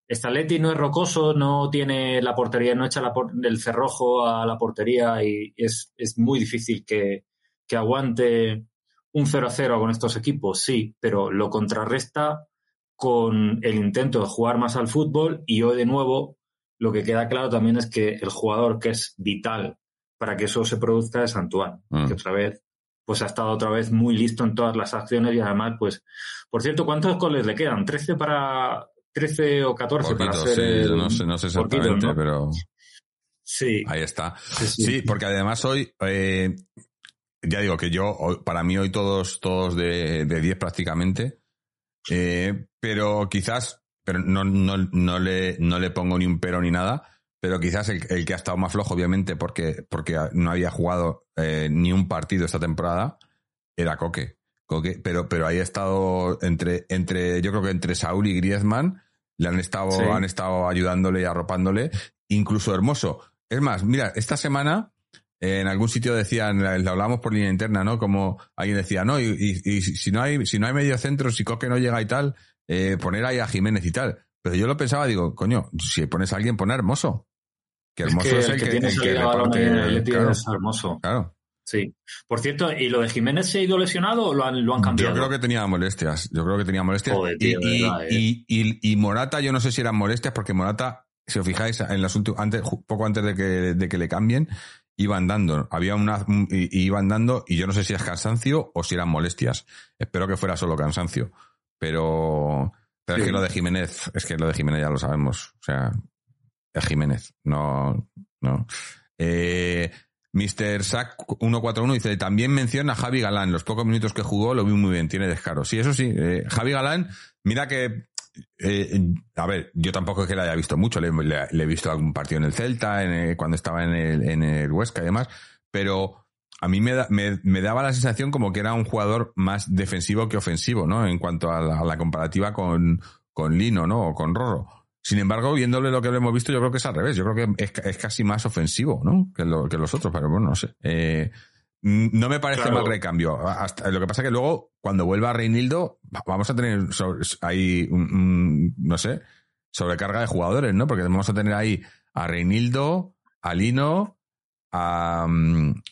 este Atleti no es rocoso, no tiene la portería, no echa la el cerrojo a la portería y es, es muy difícil que, que aguante un 0-0 con estos equipos, sí, pero lo contrarresta con el intento de jugar más al fútbol y hoy de nuevo lo que queda claro también es que el jugador que es vital para que eso se produzca es Antoine, mm. que otra vez pues ha estado otra vez muy listo en todas las acciones y además pues por cierto, ¿cuántos goles le quedan? 13 para 13 o 14 para ser
no sé, no sé exactamente, pero sí. Ahí está. Sí, porque además hoy eh, ya digo que yo para mí hoy todos todos de, de 10 prácticamente eh, pero quizás, pero no, no, no, le, no le pongo ni un pero ni nada, pero quizás el, que ha estado más flojo, obviamente, porque, porque no había jugado eh, ni un partido esta temporada, era Coque. Coque pero, pero ahí ha estado entre, entre, yo creo que entre Saúl y Griezmann, le han estado, han estado ayudándole y arropándole, incluso Hermoso. Es más, mira, esta semana en algún sitio decían, lo hablamos por línea interna, ¿no? Como alguien decía, no, y, si no hay, si no hay medio centro, si Coque no llega y tal, eh, poner ahí a Jiménez y tal. Pero yo lo pensaba, digo, coño, si pones a alguien, pone Hermoso. Que Hermoso es, el que, tiene el que
claro, Hermoso. Claro. Sí. Por cierto, ¿y lo de Jiménez se ha ido lesionado o lo han, lo han cambiado?
Yo creo que tenía molestias. Yo creo que tenía molestias. Eh. y, y, Morata, yo no sé si eran molestias, porque Morata, si os fijáis, en las antes, poco antes de que, de que le cambien, iban dando, había una, iban dando, y yo no sé si es cansancio o si eran molestias. Espero que fuera solo cansancio. Pero, pero es que lo de Jiménez, es que lo de Jiménez ya lo sabemos. O sea, Jiménez, no, no. Eh, Mr. Sack 141 dice, también menciona a Javi Galán. Los pocos minutos que jugó lo vi muy bien, tiene descaro. Sí, eso sí. Eh, Javi Galán, mira que eh, a ver, yo tampoco es que la haya visto mucho, le, he visto algún partido en el Celta, cuando estaba en el, en el Huesca y demás, pero a mí me, me, daba la sensación como que era un jugador más defensivo que ofensivo, ¿no? En cuanto a la, comparativa con, con, Lino, ¿no? O con Rorro. Sin embargo, viéndole lo que hemos visto, yo creo que es al revés. Yo creo que es, es casi más ofensivo, ¿no? Que, lo, que los otros, pero bueno, no sé. Eh, no me parece mal recambio. Hasta, lo que pasa que luego, cuando vuelva Reinildo, vamos a tener ahí, no sé, sobrecarga de jugadores, ¿no? Porque vamos a tener ahí a Reinildo, a Lino, a, mm,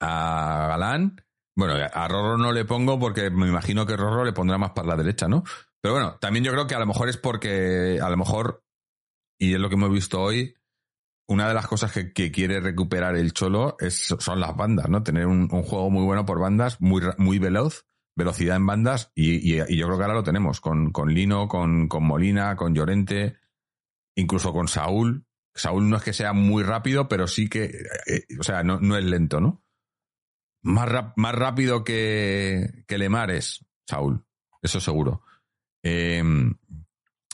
a Galán. Bueno, a Rorro no le pongo porque me imagino que Rorro le pondrá más para la derecha, ¿no? Pero bueno, también yo creo que a lo mejor es porque, a lo mejor, y es lo que hemos visto hoy, una de las cosas que, quiere recuperar el Cholo es, son las bandas, ¿no? Tener un, juego muy bueno por bandas, muy, muy veloz, velocidad en bandas, y, yo creo que ahora lo tenemos, con, con Lino, con, con, Molina, con Llorente, incluso con Saúl. Saúl no es que sea muy rápido, pero sí que, eh, eh, o sea, no, no es lento, ¿no? Más, más rápido que, que Lemar es Saúl, eso seguro. Eh,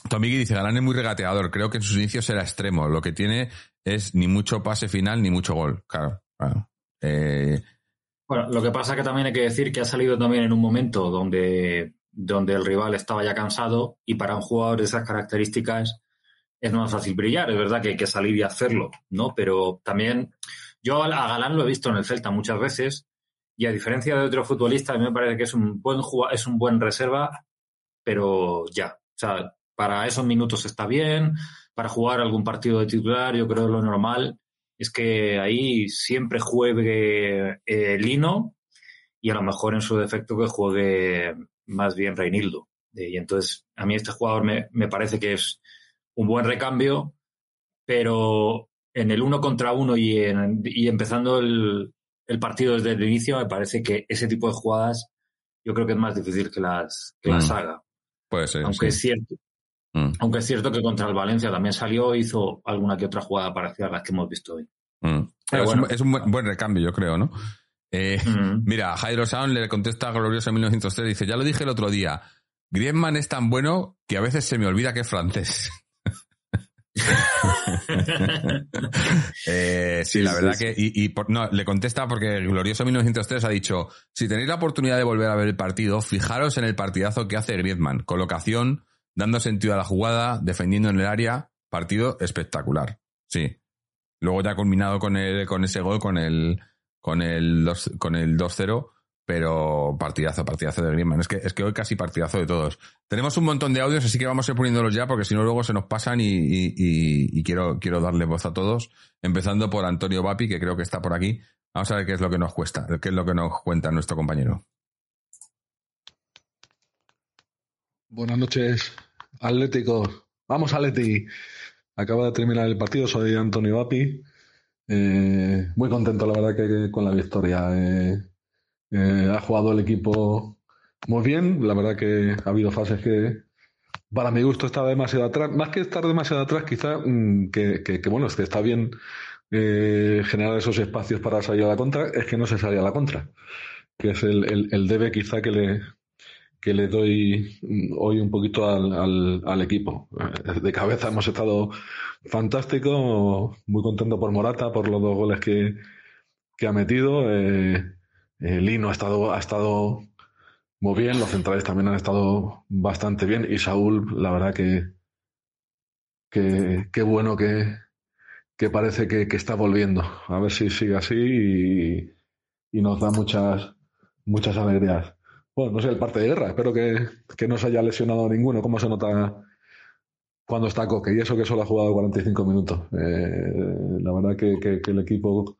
Tomigui dice, Galán es muy regateador, creo que en sus inicios era extremo, lo que tiene es ni mucho pase final ni mucho gol, claro.
Eh, bueno, lo que pasa que también hay que decir que ha salido también en un momento donde, donde el rival estaba ya cansado y para un jugador de esas características es más fácil brillar, es verdad que hay que salir y hacerlo, ¿no? Pero también yo a Galán lo he visto en el Celta muchas veces y a diferencia de otros futbolistas, a mí me parece que es un buen es un buen reserva, pero ya, o sea, para esos minutos está bien, para jugar algún partido de titular, yo creo que lo normal es que ahí siempre juegue eh, Lino y a lo mejor en su defecto que juegue más bien Reinildo. Y entonces a mí este jugador me, parece que es un buen recambio, pero en el uno contra uno y, empezando el, partido desde el inicio, me parece que ese tipo de jugadas yo creo que es más difícil que las, que las mm. haga.
Puede ser.
Aunque es cierto. Mm. Aunque es cierto que contra el Valencia también salió, hizo alguna que otra jugada parecida a las que hemos visto hoy.
Mm. es, un, buen, recambio, yo creo, ¿no? Eh, mm. Mira, Jairo Sound le contesta a Gloriosa 1903, dice, ya lo dije el otro día, Griezmann es tan bueno que a veces se me olvida que es francés. Eh, sí, la verdad que. Y, no, le contesta porque Glorioso 1903 ha dicho: si tenéis la oportunidad de volver a ver el partido, fijaros en el partidazo que hace Griezmann. Colocación, dando sentido a la jugada, defendiendo en el área. Partido espectacular. Sí. Luego ya ha culminado con, el, con ese gol, con el, con el 2-0. Con el 2-0 pero partidazo, partidazo de Griezmann. Es que, es que hoy casi partidazo de todos. Tenemos un montón de audios, así que vamos a ir poniéndolos ya, porque si no luego se nos pasan y, quiero, quiero darle voz a todos, empezando por Antonio Vapi, que creo que está por aquí. Vamos a ver qué es lo que nos cuesta, qué es lo que nos cuenta nuestro compañero.
Buenas noches, Atlético. Vamos, Atleti. Acaba de terminar el partido, soy Antonio Vapi. Eh, muy contento, la verdad, que, con la victoria. Eh, eh, ha jugado el equipo muy bien. La verdad que ha habido fases que, para mi gusto, estaba demasiado atrás. Más que estar demasiado atrás, quizá mm, que, bueno, es que está bien eh, generar esos espacios para salir a la contra, es que no se salía a la contra. Que es el, debe quizá que le, que le doy mm, hoy un poquito al, al, al, equipo. Eh, de cabeza hemos estado fantástico, muy contento por Morata, por los dos goles que, que ha metido. Eh, Lino ha estado, ha estado muy bien, los centrales también han estado bastante bien y Saúl, la verdad que qué bueno que, que parece que, que, está volviendo. A ver si sigue así y, nos da muchas, muchas alegrías. Bueno, no sé, el parte de guerra, espero que, que no se haya lesionado ninguno. ¿Cómo se nota cuando está Coque? Y eso que solo ha jugado 45 minutos. Eh, la verdad que, que, el equipo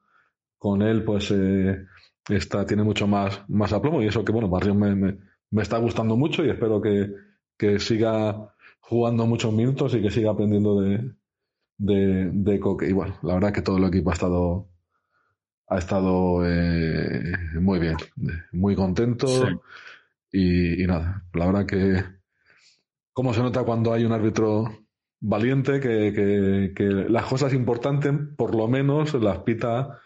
con él, pues eh, esta tiene mucho más, más aplomo y eso que, bueno, Barrio me, me, está gustando mucho y espero que, que, siga jugando muchos minutos y que siga aprendiendo de, de, de Coque. Y bueno, la verdad que todo el equipo ha estado, ha estado eh, muy bien, muy contento y, y, nada, la verdad que cómo se nota cuando hay un árbitro valiente que, que, que las cosas importantes por lo menos las pita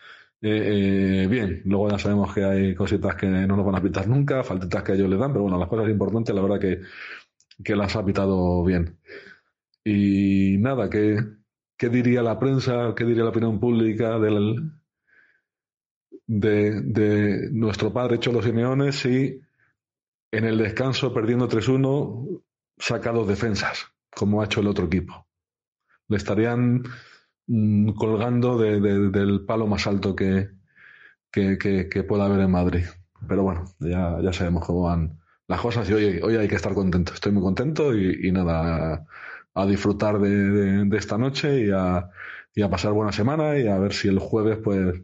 eh, eh, bien, luego ya sabemos que hay cositas que no nos van a pitar nunca, faltitas que ellos le dan, pero bueno, las cosas importantes, la verdad que, que las ha pitado bien. Y nada, ¿qué, ¿qué diría la prensa, qué diría la opinión pública del, de, de nuestro padre Cholo Simeone si en el descanso, perdiendo 3-1, saca dos defensas, como ha hecho el otro equipo? Le estarían Mm, colgando de, del palo más alto que, que, que, pueda haber en Madrid. Pero bueno, ya, ya sabemos cómo van las cosas y hoy, hoy hay que estar contento. Estoy muy contento y, nada, a, disfrutar de, de, esta noche y a, y a pasar buena semana y a ver si el jueves, pues,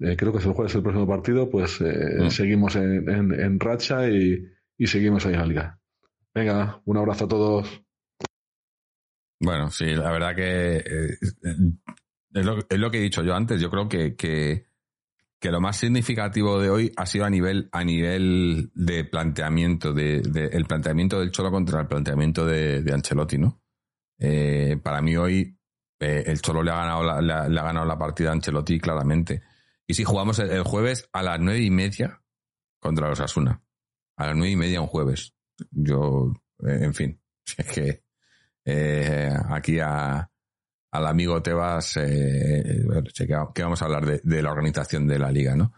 eh, creo que es el jueves el próximo partido, pues eh, mm. seguimos en, en, en, racha y, y seguimos ahí en la liga. Venga, un abrazo a todos.
Bueno, sí, la verdad que eh, es, lo, es, lo, que he dicho yo antes. Yo creo que, que, lo más significativo de hoy ha sido a nivel, a nivel de planteamiento, de, de el planteamiento del Cholo contra el planteamiento de, Ancelotti, ¿no? Eh, para mí hoy eh, el Cholo le ha, ganado la, le, ha, ganado la partida a Ancelotti claramente. Y si jugamos el, el, jueves a las nueve y media contra los Asuna. A las nueve y media un jueves. Yo, eh, en fin, es que eh, aquí a, al amigo Tebas, eh, que vamos a hablar de, de, la organización de la liga, ¿no?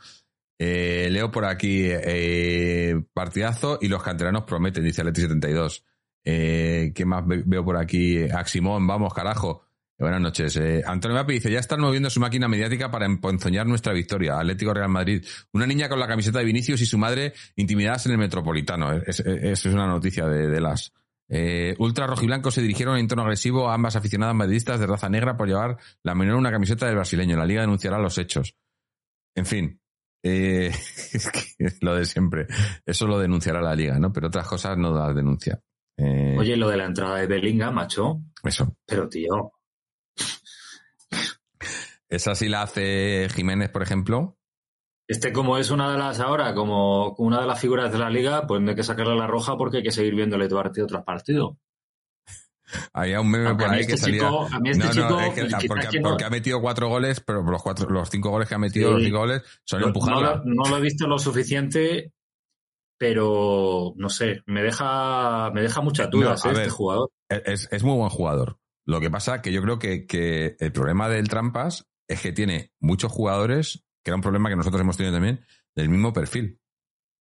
Eh, leo por aquí, eh, partidazo y los canteranos prometen, dice Leti72. Eh, ¿Qué más veo por aquí? Aximón, vamos, carajo. Buenas noches. Eh, Antonio Mapi dice, ya están moviendo su máquina mediática para emponzoñar nuestra victoria. Atlético Real Madrid. Una niña con la camiseta de Vinicius y su madre intimidadas en el Metropolitano. Esa es, es, una noticia de, de las eh, ultra rojiblanco se dirigieron en tono agresivo a ambas aficionadas madridistas de raza negra por llevar la menor una camiseta del brasileño. La liga denunciará los hechos. En fin, eh, es lo de siempre. Eso lo denunciará la liga, ¿no? Pero otras cosas no las denuncia.
Eh, Oye, lo de la entrada de Bellingham, macho.
Eso.
Pero, tío.
Esa sí la hace Jiménez, por ejemplo.
Este como es una de las ahora, como una de las figuras de la liga, pues no hay que sacarle la roja porque hay que seguir viéndole partido tras partido.
Había un meme por ahí que salía. porque, ha metido cuatro goles, pero los cuatro, los cinco goles que ha metido, los cinco goles, son empujados.
No, lo he visto lo suficiente, pero no sé, me deja, me deja muchas dudas ¿eh? este jugador.
Es, es, muy buen jugador. Lo que pasa que yo creo que, que el problema del Trampas es que tiene muchos jugadores, que era un problema que nosotros hemos tenido también, del mismo perfil.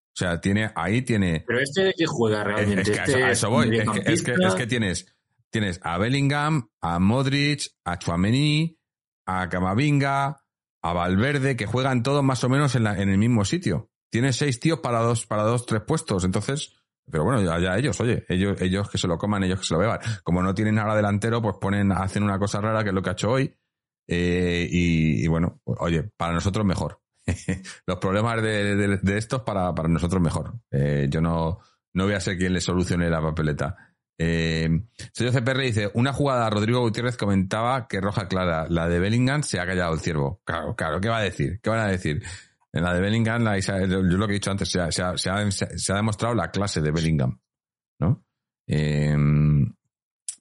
O sea, tiene, ahí tiene.
Pero este de qué juega realmente.
Es, que a, eso, voy. Es que, es que, tienes tienes a Bellingham, a Modric, a Chouameni, a Camavinga, a Valverde, que juegan todos más o menos en, en el mismo sitio. Tienes seis tíos para dos, para dos, tres puestos. Entonces, pero bueno, ya, ellos, oye, ellos, ellos que se lo coman, ellos que se lo beban. Como no tienen nada delantero, pues ponen, hacen una cosa rara que es lo que ha hecho hoy. Eh, y, bueno, oye, para nosotros mejor. Los problemas de, estos para, para nosotros mejor. Eh, yo no, no voy a ser quien le solucione la papeleta. Eh, señor CPR dice, una jugada, Rodrigo Gutiérrez comentaba que roja clara, la de Bellingham se ha callado el ciervo. Claro, claro, ¿qué va a decir? ¿Qué van a decir? En la de Bellingham, yo lo que he dicho antes, se ha, se ha, demostrado la clase de Bellingham, ¿no? Eh,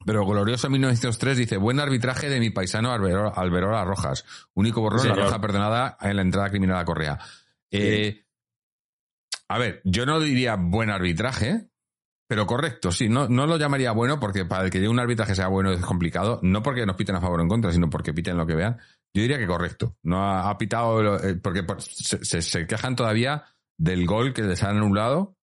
pero Glorioso 1903 dice, buen arbitraje de mi paisano Alberola Rojas. Único borrón, la roja perdonada en la entrada criminal a Correa. Eh, a ver, yo no diría buen arbitraje, pero correcto, sí, no, no lo llamaría bueno porque para que llegue un arbitraje sea bueno es complicado, no porque nos piten a favor o en contra, sino porque piten lo que vean. Yo diría que correcto. No ha, pitado, eh, porque se, se, quejan todavía del gol que les han anulado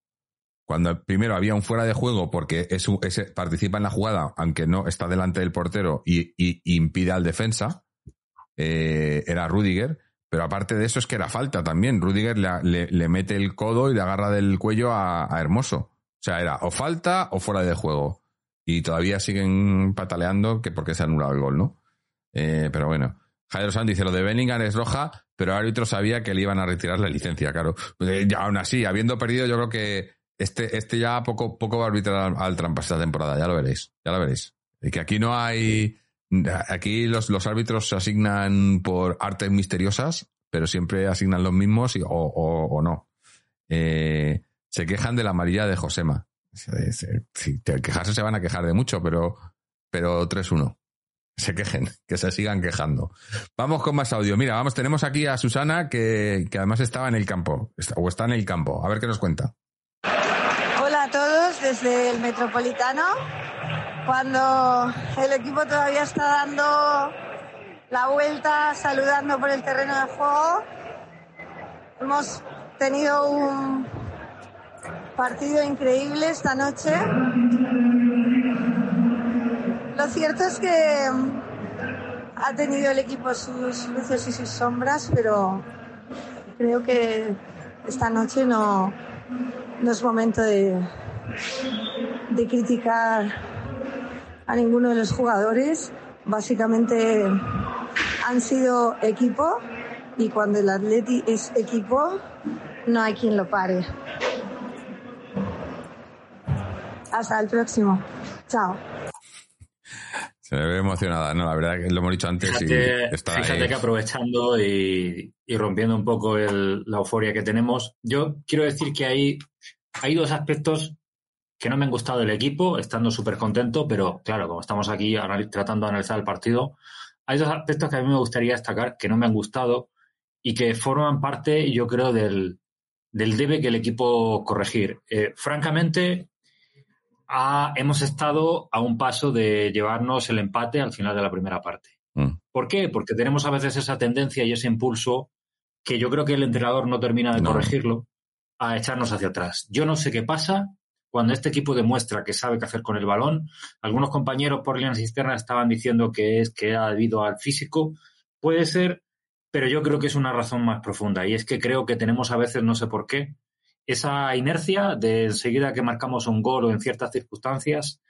cuando primero había un fuera de juego porque es, ese participa en la jugada, aunque no está delante del portero y, impide al defensa, eh, era Rudiger. Pero aparte de eso es que era falta también. Rudiger le, mete el codo y le agarra del cuello a Hermoso. O sea, era o falta o fuera de juego. Y todavía siguen pataleando que porque se ha anulado el gol, ¿no? Eh, pero bueno. Jairo Sanz dice, lo de Bellingham es roja, pero el árbitro sabía que le iban a retirar la licencia, claro. Eh, ya, aún así, habiendo perdido, yo creo que este, este ya poco, poco va a arbitrar al, trampa esta temporada, ya lo veréis, ya lo veréis. Y que aquí no hay... Aquí los, los árbitros se asignan por artes misteriosas, pero siempre asignan los mismos o, o, no. Eh, se quejan de la amarilla de Josema. Si te quejarse se van a quejar de mucho, pero, pero 3-1. Se quejen, que se sigan quejando. Vamos con más audio. Mira, vamos, tenemos aquí a Susana que, que además estaba en el campo, o está en el campo. A ver qué nos cuenta.
Desde el Metropolitano. Cuando el equipo todavía está dando la vuelta, saludando por el terreno de juego, hemos tenido un, Partido increíble esta noche. Lo cierto es que ha tenido el equipo sus luces y sus sombras, pero creo que esta noche no, no es momento de, de criticar a ninguno de los jugadores. Básicamente han sido equipo y cuando el Atleti es equipo no hay quien lo pare. Hasta el próximo. Chao.
Se me ve emocionada, no, la verdad que lo hemos dicho antes.
Fíjate, fíjate que aprovechando y, rompiendo un poco la euforia que tenemos, yo quiero decir que hay, hay dos aspectos que no me han gustado del equipo, estando súper contento, pero claro, como estamos aquí tratando de analizar el partido, hay dos aspectos que a mí me gustaría destacar que no me han gustado y que forman parte, yo creo, del, del debe que el equipo corregir. Eh, francamente, hemos estado a un paso de llevarnos el empate al final de la primera parte. Mm. ¿Por qué? Porque tenemos a veces esa tendencia y ese impulso que yo creo que el entrenador no termina de corregirlo a echarnos hacia atrás. Yo no sé qué pasa cuando este equipo demuestra que sabe qué hacer con el balón. Algunos compañeros por líneas externas estaban diciendo que es que ha debido al físico. Puede ser, pero yo creo que es una razón más profunda y es que creo que tenemos a veces, no sé por qué, esa inercia de enseguida que marcamos un gol o en ciertas circunstancias,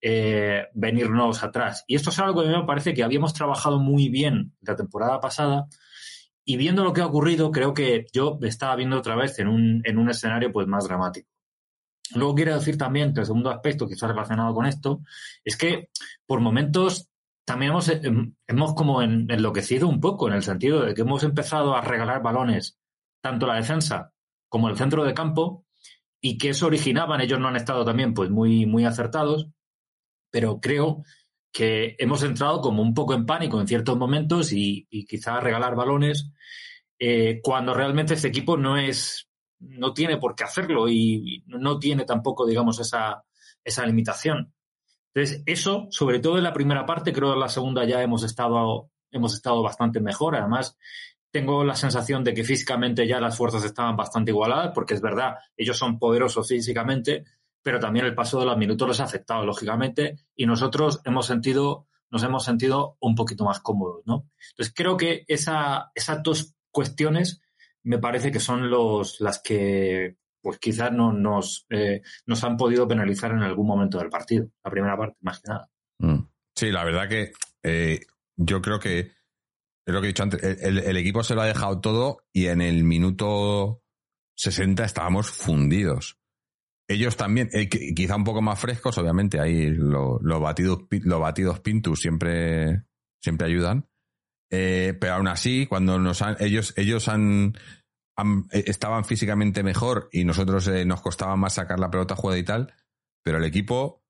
eh, venirnos atrás. Y esto es algo que a mí me parece que habíamos trabajado muy bien la temporada pasada y viendo lo que ha ocurrido, creo que yo me estaba viendo otra vez en un, en un escenario pues más dramático. Luego quiero decir también que el segundo aspecto que está relacionado con esto es que por momentos también hemos, hemos como enloquecido un poco en el sentido de que hemos empezado a regalar balones tanto la defensa como el centro de campo y que eso originaban, ellos no han estado también pues muy, muy acertados, pero creo que hemos entrado como un poco en pánico en ciertos momentos y, y quizás regalar balones eh, cuando realmente este equipo no es, no tiene por qué hacerlo y, no tiene tampoco, digamos, esa, esa limitación. Entonces, eso, sobre todo en la primera parte, creo que en la segunda ya hemos estado, hemos estado bastante mejor. Además, tengo la sensación de que físicamente ya las fuerzas estaban bastante igualadas, porque es verdad, ellos son poderosos físicamente, pero también el paso de los minutos los ha afectado, lógicamente, y nosotros hemos sentido, nos hemos sentido un poquito más cómodos, ¿no? Entonces creo que esa, esas dos cuestiones me parece que son los, las que pues quizás no, nos, eh, nos han podido penalizar en algún momento del partido, la primera parte, más que nada.
Mm. Sí, la verdad que eh, yo creo que es lo que he dicho antes, el, equipo se lo ha dejado todo y en el minuto 60 estábamos fundidos. Ellos también, eh, quizá un poco más frescos, obviamente, ahí los batidos, los batidos Pintus siempre, siempre ayudan. Eh, pero aún así, cuando nos han, ellos, ellos han, eh, estaban físicamente mejor y nosotros nos costaba más sacar la pelota jugada y tal, pero el equipo,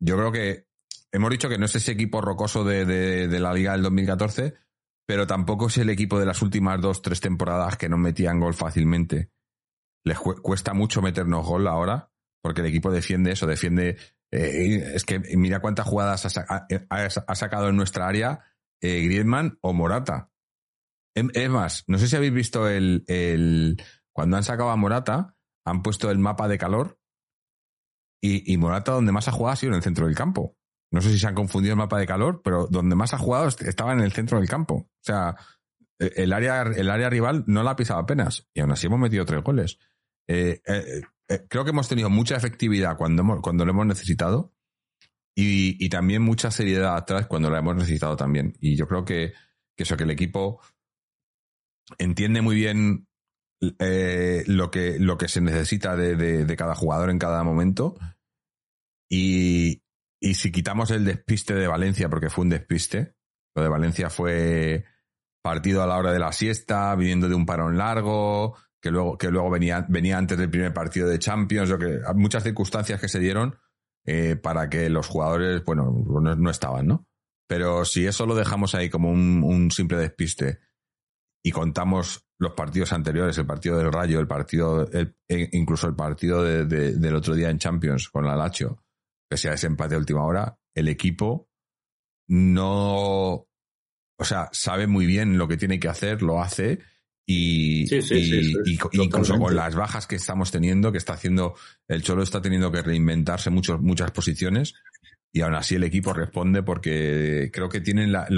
yo creo que hemos dicho que no es ese equipo rocoso de, la Liga del 2014, pero tampoco es el equipo de las últimas dos, tres temporadas que nos metían gol fácilmente. Les cuesta mucho meternos gol ahora, porque el equipo defiende eso, defiende. Eh, es que mira cuántas jugadas ha, sacado en nuestra área eh, Griezmann o Morata. Em, es más, no sé si habéis visto el, el. Cuando han sacado a Morata, han puesto el mapa de calor y, y Morata, donde más ha jugado, ha sido en el centro del campo. No sé si se han confundido el mapa de calor, pero donde más ha jugado estaba en el centro del campo. O sea, e, el área, el área rival no la ha pisado apenas. Y aún así hemos metido tres goles. Eh, eh, eh, creo que hemos tenido mucha efectividad cuando, cuando lo hemos necesitado. Y, también mucha seriedad atrás cuando la hemos necesitado también. Y yo creo que, eso, que el equipo entiende muy bien lo, que, lo que se necesita de, de, cada jugador en cada momento. Y, y si quitamos el despiste de Valencia, porque fue un despiste, lo de Valencia fue partido a la hora de la siesta, viniendo de un parón largo, que luego, que luego venía, venía antes del primer partido de Champions, o que muchas circunstancias que se dieron eh, para que los jugadores, bueno, no, estaban, ¿no? Pero si eso lo dejamos ahí como un, simple despiste y contamos los partidos anteriores, el partido del Rayo, el partido, e incluso el partido del otro día en Champions con la Lacho, pese a ese empate de última hora, el equipo no, o sea, sabe muy bien lo que tiene que hacer, lo hace y, incluso con las bajas que estamos teniendo, que está haciendo, el Cholo está teniendo que reinventarse muchos, muchas posiciones y aún así el equipo responde porque creo que tienen la,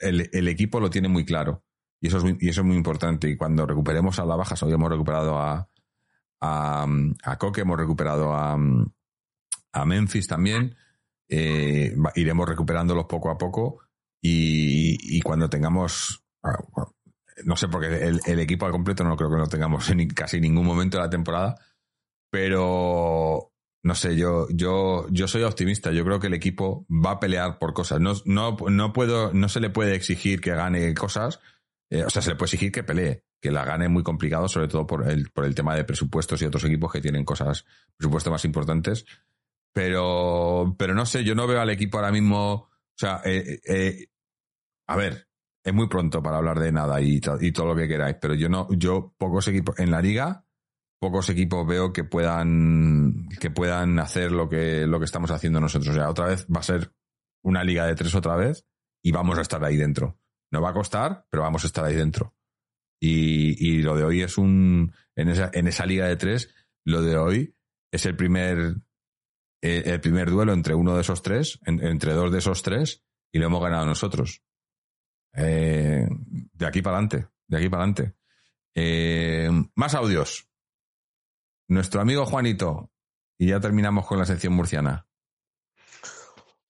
el, equipo lo tiene muy claro. Y eso es muy, y eso es muy importante. Y cuando recuperemos a la baja, hoy hemos recuperado a, a, a Coque, hemos recuperado a, a Memphis también. Eh, iremos recuperándolos poco a poco. Y, cuando tengamos, ah, no sé, porque el, equipo al completo no creo que lo tengamos en casi ningún momento de la temporada, pero no sé, yo, yo, yo soy optimista. Yo creo que el equipo va a pelear por cosas. No, no, no puedo, no se le puede exigir que gane cosas. Eh, o sea, se le puede exigir que pelee, que la gane muy complicado, sobre todo por el, por el tema de presupuestos y otros equipos que tienen cosas, presupuestos más importantes. Pero, pero no sé, yo no veo al equipo ahora mismo. O sea, eh, eh, a ver, es muy pronto para hablar de nada y, todo lo que queráis, pero yo no, yo pocos equipos en la liga, pocos equipos veo que puedan, que puedan hacer lo que, lo que estamos haciendo nosotros. O sea, otra vez va a ser una liga de tres otra vez y vamos a estar ahí dentro. No va a costar, pero vamos a estar ahí dentro. Y, y lo de hoy es un, en esa, en esa liga de tres, lo de hoy es el primer eh, el primer duelo entre uno de esos tres, entre dos de esos tres, y lo hemos ganado nosotros. Eh, de aquí para adelante, de aquí para adelante. Eh, más audios. Nuestro amigo Juanito, y ya terminamos con la sección murciana.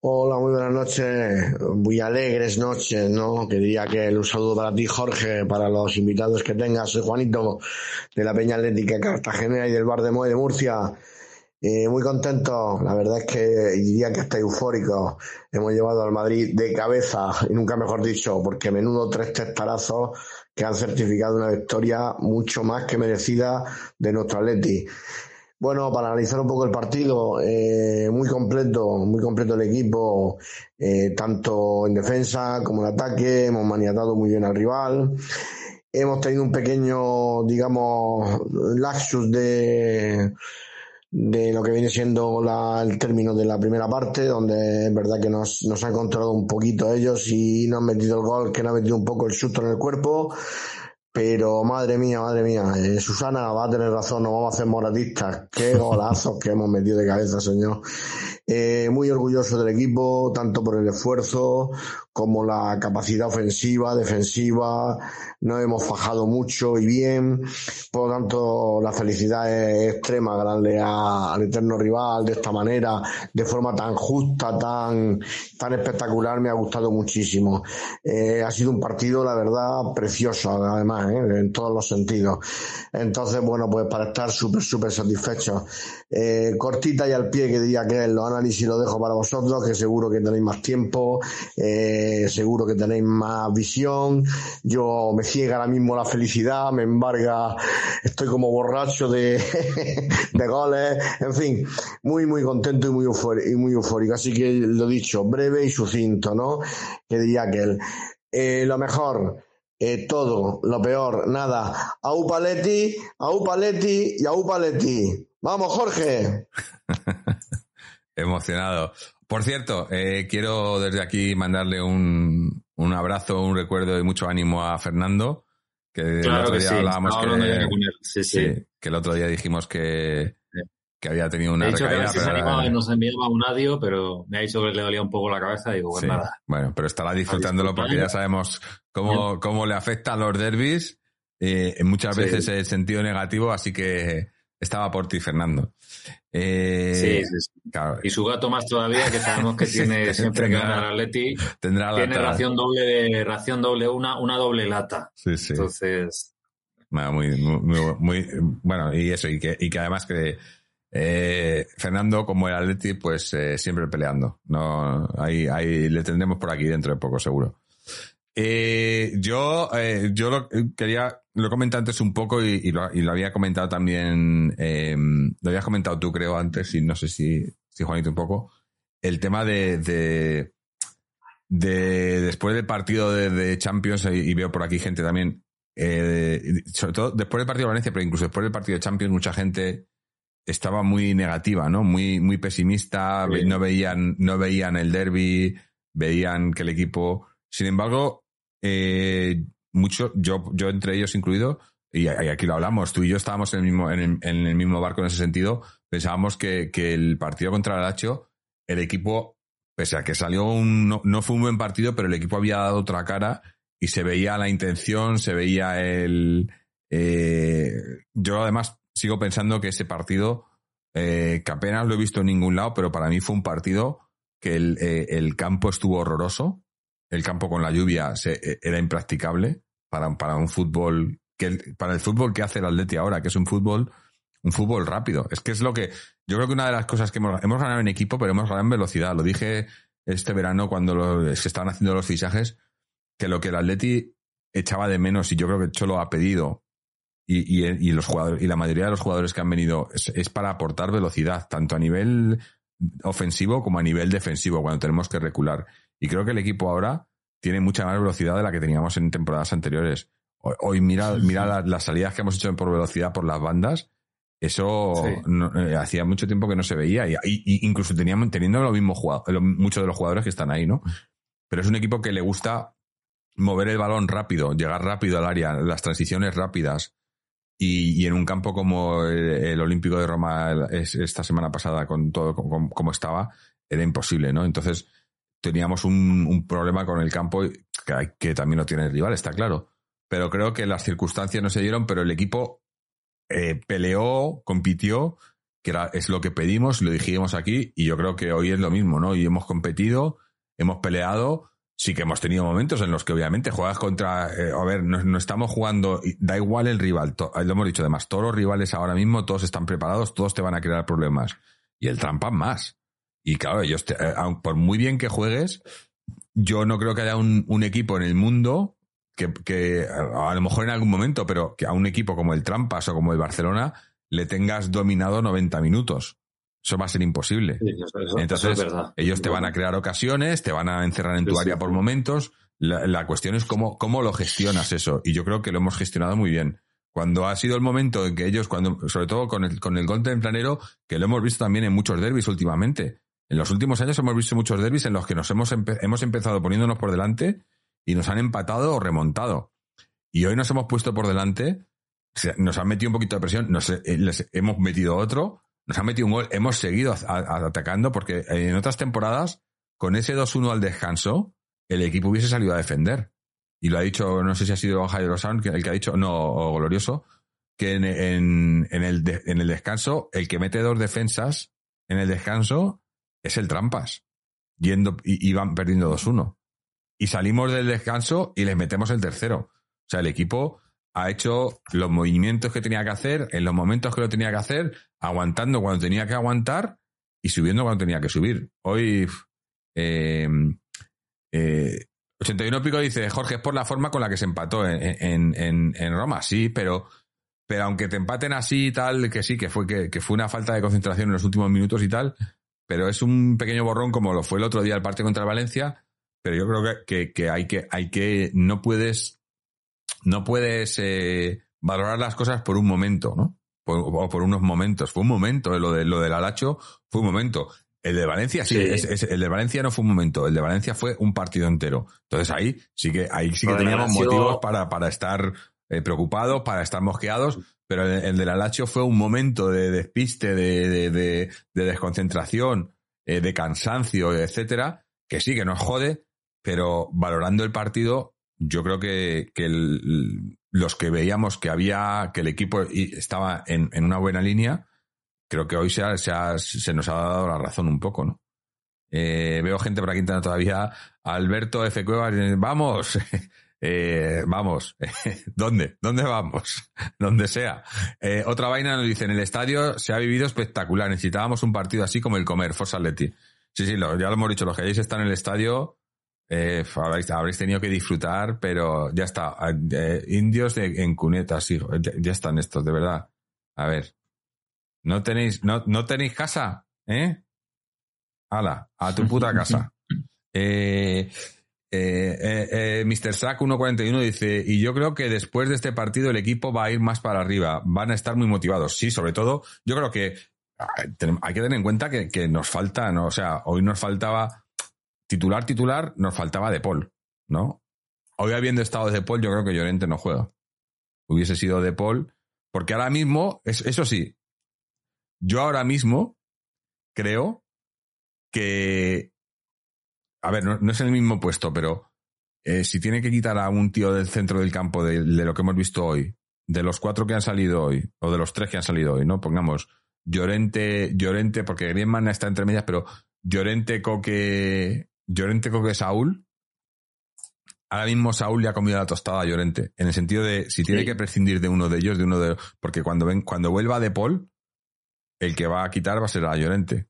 Hola, muy buenas noches, muy alegres noches, ¿no? Quería que un saludo para ti, Jorge, para los invitados que tengas. Soy Juanito, de la Peña Atlética Cartagena y del Bar de Moe de Murcia. Eh, muy contento, la verdad es que diría que está eufórico. Hemos llevado al Madrid de cabeza, y nunca mejor dicho, porque menudo tres testarazos que han certificado una victoria mucho más que merecida de nuestro Atleti. Bueno, para analizar un poco el partido, eh, muy completo, muy completo el equipo, eh, tanto en defensa como en ataque, hemos maniatado muy bien al rival. Hemos tenido un pequeño, digamos, laxus de, de lo que viene siendo la, el término de la primera parte, donde es verdad que nos, nos han controlado un poquito ellos y nos han metido el gol, que nos ha metido un poco el susto en el cuerpo. Pero madre mía, madre mía, eh, Susana va a tener razón, nos vamos a hacer moratistas. Qué golazos que hemos metido de cabeza, señor. Eh, muy orgulloso del equipo, tanto por el esfuerzo como la capacidad ofensiva, defensiva. Nos hemos fajado mucho y bien. Por lo tanto, la felicidad es extrema al eterno rival de esta manera, de forma tan justa, tan, tan espectacular. Me ha gustado muchísimo. Eh, ha sido un partido, la verdad, precioso, además, ¿eh? en todos los sentidos. Entonces, bueno, pues para estar súper, súper satisfechos. Eh, cortita y al pie, que diría que los análisis lo dejo para vosotros, que seguro que tenéis más tiempo. Eh, seguro que tenéis más visión. Yo me ciega ahora mismo la felicidad, me embarga, estoy como borracho de, de goles. En fin, muy, muy contento y muy, eufórico, muy eufórico. Así que lo dicho, breve y sucinto, ¿no? Que diría aquel. Eh, lo mejor, eh, todo, lo peor, nada. Au Paletti, au Paletti y au Paletti. Vamos, Jorge.
Emocionado. Por cierto, eh, quiero desde aquí mandarle un, un, abrazo, un recuerdo y mucho ánimo a Fernando, que el otro día hablábamos que, que, el otro día dijimos que, que había tenido una
He dicho recaída, que a se animaba y nos enviaba un adiós, pero me ha dicho que le dolía un poco la cabeza y digo, pues nada.
Bueno, pero estará disfrutándolo porque ya sabemos cómo, cómo le afectan los derbis, eh, muchas veces el sentido negativo, así que estaba por ti, Fernando. Eh,
sí, sí, Claro. Y su gato más todavía, que sabemos que tiene siempre que ganar Atleti, tendrá tiene ración doble ración doble, una, una doble lata.
Sí, sí.
Entonces.
muy, muy, muy, bueno, y eso, y que, y que además que eh, Fernando, como el Atleti, pues eh, siempre peleando. No, ahí, ahí le tendremos por aquí dentro de poco, seguro. Eh, yo, yo lo, quería, lo he comentado antes un poco y, lo, y lo, había comentado también, eh, lo habías comentado tú creo antes y no sé si, si Juanito un poco, el tema de, de, de después del partido de, de Champions y, veo por aquí gente también, eh, sobre todo después del partido de Valencia, pero incluso después del partido de Champions mucha gente estaba muy negativa, ¿no? Muy, muy pesimista, no veían, no veían el derby, veían que el equipo, sin embargo, eh, mucho, yo, yo entre ellos incluido, y, aquí lo hablamos, tú y yo estábamos en el mismo, en el, mismo barco en ese sentido, pensábamos que, que, el partido contra el Hacho, el equipo, pese a que salió un, no, fue un buen partido, pero el equipo había dado otra cara y se veía la intención, se veía el... Eh, yo además sigo pensando que ese partido, eh, que apenas lo he visto en ningún lado, pero para mí fue un partido que el, eh, el campo estuvo horroroso, el campo con la lluvia se, e, era impracticable para, para un fútbol que para el fútbol que hace el Atleti ahora, que es un fútbol un fútbol rápido. Es que es lo que yo creo que una de las cosas que hemos, hemos ganado en equipo, pero hemos ganado en velocidad. Lo dije este verano cuando se estaban haciendo los fichajes, que lo que el Atleti echaba de menos y yo creo que Cholo ha pedido y, y, los jugadores y la mayoría de los jugadores que han venido es, es, para aportar velocidad tanto a nivel ofensivo como a nivel defensivo cuando tenemos que recular y creo que el equipo ahora tiene mucha más velocidad de la que teníamos en temporadas anteriores. Hoy, mira, mira las, salidas que hemos hecho por velocidad por las bandas. Eso eh, hacía mucho tiempo que no se veía. Y, incluso teníamos, teniendo lo mismo jugador, muchos de los jugadores que están ahí, ¿no? Pero es un equipo que le gusta mover el balón rápido, llegar rápido al área, las transiciones rápidas. Y, en un campo como el, Olímpico de Roma esta semana pasada, con todo como estaba, era imposible, ¿no? Entonces, teníamos un, un problema con el campo que, que, también lo tiene rival, está claro. Pero creo que las circunstancias no se dieron, pero el equipo eh, peleó, compitió, que era, es lo que pedimos, lo dijimos aquí, y yo creo que hoy es lo mismo, ¿no? Y hemos competido, hemos peleado, sí que hemos tenido momentos en los que obviamente juegas contra, eh, a ver, no, estamos jugando, da igual el rival, lo hemos dicho además, todos los rivales ahora mismo, todos están preparados, todos te van a crear problemas. Y el trampa más. Y claro, ellos, eh, por muy bien que juegues, yo no creo que haya un, un equipo en el mundo que, que, a lo mejor en algún momento, pero que a un equipo como el Trampas o como el Barcelona le tengas dominado 90 minutos. Eso va a ser imposible. Entonces, ellos te van a crear ocasiones, te van a encerrar en tu área por momentos. La, cuestión es cómo, cómo lo gestionas eso. Y yo creo que lo hemos gestionado muy bien. Cuando ha sido el momento en que ellos, cuando, sobre todo con el, con el gol planero, que lo hemos visto también en muchos derbis últimamente. En los últimos años hemos visto muchos derbis en los que nos hemos, hemos empezado poniéndonos por delante y nos han empatado o remontado. Y hoy nos hemos puesto por delante, nos han metido un poquito de presión, nos, eh, hemos metido otro, nos han metido un gol, hemos seguido atacando porque en otras temporadas, con ese 2-1 al descanso, el equipo hubiese salido a defender. Y lo ha dicho, no sé si ha sido Jairo Sound el que ha dicho, no, o Glorioso, que en, en, el en el descanso, el que mete dos defensas en el descanso es el Trampas. Yendo, y, van perdiendo 2-1. Y salimos del descanso y les metemos el tercero. O sea, el equipo ha hecho los movimientos que tenía que hacer, en los momentos que lo tenía que hacer, aguantando cuando tenía que aguantar y subiendo cuando tenía que subir. Hoy, eh, eh, 81 pico dice, Jorge, es por la forma con la que se empató en, en, en, Roma, sí, pero, pero aunque te empaten así y tal, que sí, que fue, que, que, fue una falta de concentración en los últimos minutos y tal, pero es un pequeño borrón como lo fue el otro día el partido contra Valencia, pero yo creo que, que, hay que, hay que, no puedes, no puedes eh, valorar las cosas por un momento, ¿no? o por unos momentos. Fue un momento, eh, lo, de, lo del Alacho fue un momento. El de Valencia sí, el de Valencia no fue un momento, el de Valencia fue un partido entero. Entonces ahí sí que, ahí sí que teníamos motivos para, para estar eh, preocupados, para estar mosqueados, pero el, el del Alacho fue un momento de despiste, de, de, de, de desconcentración, eh, de cansancio, etcétera, que sí, que nos jode, pero valorando el partido, yo creo que, que los que veíamos que había, que el equipo estaba en, en una buena línea, creo que hoy se, se, nos ha dado la razón un poco, ¿no? Eh, veo gente por aquí todavía. Alberto F. Cuevas, vamos, eh, vamos, ¿dónde? ¿Dónde vamos? Donde sea. Eh, otra vaina nos dice, en el estadio se ha vivido espectacular, necesitábamos un partido así como el Comer, Forza. Sí, sí, ya lo hemos dicho, los que hayáis estado en el estadio, eh, habréis, tenido que disfrutar, pero ya está. indios en cunetas, sí, ya, están estos, de verdad. A ver. ¿No tenéis, no, no tenéis casa? ¿Eh? Hala, a tu puta casa. Eh, eh, eh, eh Mr. Sack 141 dice, y yo creo que después de este partido el equipo va a ir más para arriba, van a estar muy motivados. Sí, sobre todo, yo creo que ah, hay que tener en cuenta que, que nos falta, ¿no? o sea, hoy nos faltaba titular, titular, nos faltaba De Paul, ¿no? Hoy habiendo estado De Paul, yo creo que Llorente no juega. Hubiese sido De Paul, porque ahora mismo, eso sí, yo ahora mismo creo que a ver, no, es el mismo puesto, pero eh, si tiene que quitar a un tío del centro del campo de, lo que hemos visto hoy, de los cuatro que han salido hoy, o de los tres que han salido hoy, ¿no? Pongamos Llorente, Llorente, porque Griezmann está entre medias, pero Llorente, Coque, Llorente, Coque, Saúl. Ahora mismo Saúl le ha comido la tostada a Llorente, en el sentido de si tiene que prescindir de uno de ellos, de uno de porque cuando ven, cuando vuelva De Paul, el que va a quitar va a ser a Llorente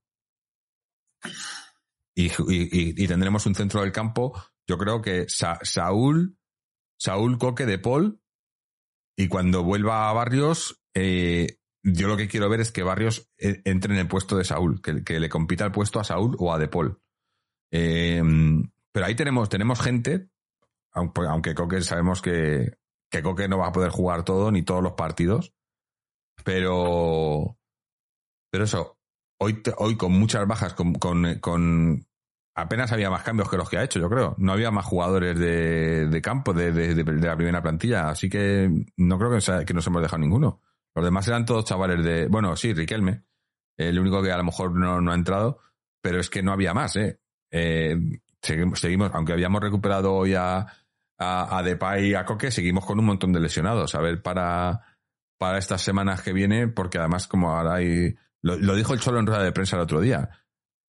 y, tendremos un centro del campo, yo creo que Saúl, Saúl Coque de Paul, y cuando vuelva a Barrios, eh, yo lo que quiero ver es que Barrios eh, entre en el puesto de Saúl, que, le compita el puesto a Saúl o a De Paul. Em, pero ahí tenemos, tenemos gente, aunque, Coque sabemos que, que Coque no va a poder jugar todo ni todos los partidos, pero, pero eso, hoy, hoy con muchas bajas, con, con, apenas había más cambios que los que ha hecho, yo creo. No había más jugadores de, de campo de, de, de, la primera plantilla, así que no creo que, que nos hemos dejado ninguno. Los demás eran todos chavales de, bueno, sí, Riquelme, el único que a lo mejor no, no ha entrado, pero es que no había más, ¿eh? eh seguimos, seguimos, aunque habíamos recuperado hoy a, a, a Depay y a Coque, seguimos con un montón de lesionados. A ver, para, para estas semanas que viene, porque además como ahora hay lo, dijo el Cholo en rueda de prensa el otro día.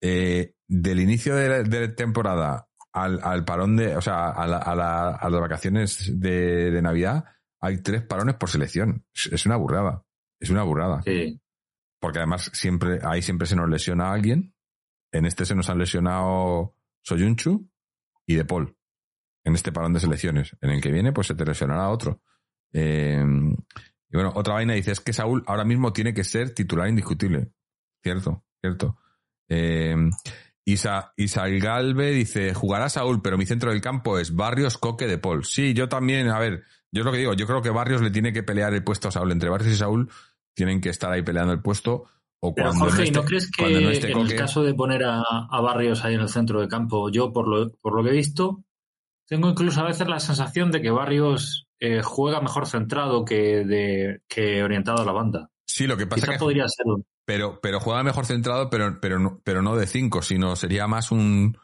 Eh, del inicio de, la temporada al, al parón de, o sea, a, la- a la- a las vacaciones de, de Navidad, hay tres parones por selección. Es, es una burrada. Es una burrada.
Sí.
Porque además siempre, ahí siempre se nos lesiona a alguien. En este se nos han lesionado Soyunchu y De Paul. En este parón de selecciones. En el que viene, pues se te lesionará otro. Eh, y bueno, otra vaina dice, es que Saúl ahora mismo tiene que ser titular indiscutible. Cierto, cierto. Eh, Isa, Isael Galve dice, jugará Saúl, pero mi centro del campo es Barrios, Coque, De Paul. Sí, yo también, a ver, yo es lo que digo, yo creo que Barrios le tiene que pelear el puesto a Saúl. Entre Barrios y Saúl tienen que estar ahí peleando el puesto. O
Pero
cuando
Jorge,
no
¿y
esté,
¿no crees que
no esté
en el caso de poner a, a Barrios ahí en el centro de campo, yo por lo, por lo que he visto, tengo incluso a veces la sensación de que Barrios eh, juega mejor centrado que, de, que orientado a la banda.
Sí, lo que pasa
Quizá
que
podría ser.
pero, pero juega mejor centrado, pero, pero, no, pero no de cinco, sino sería más un,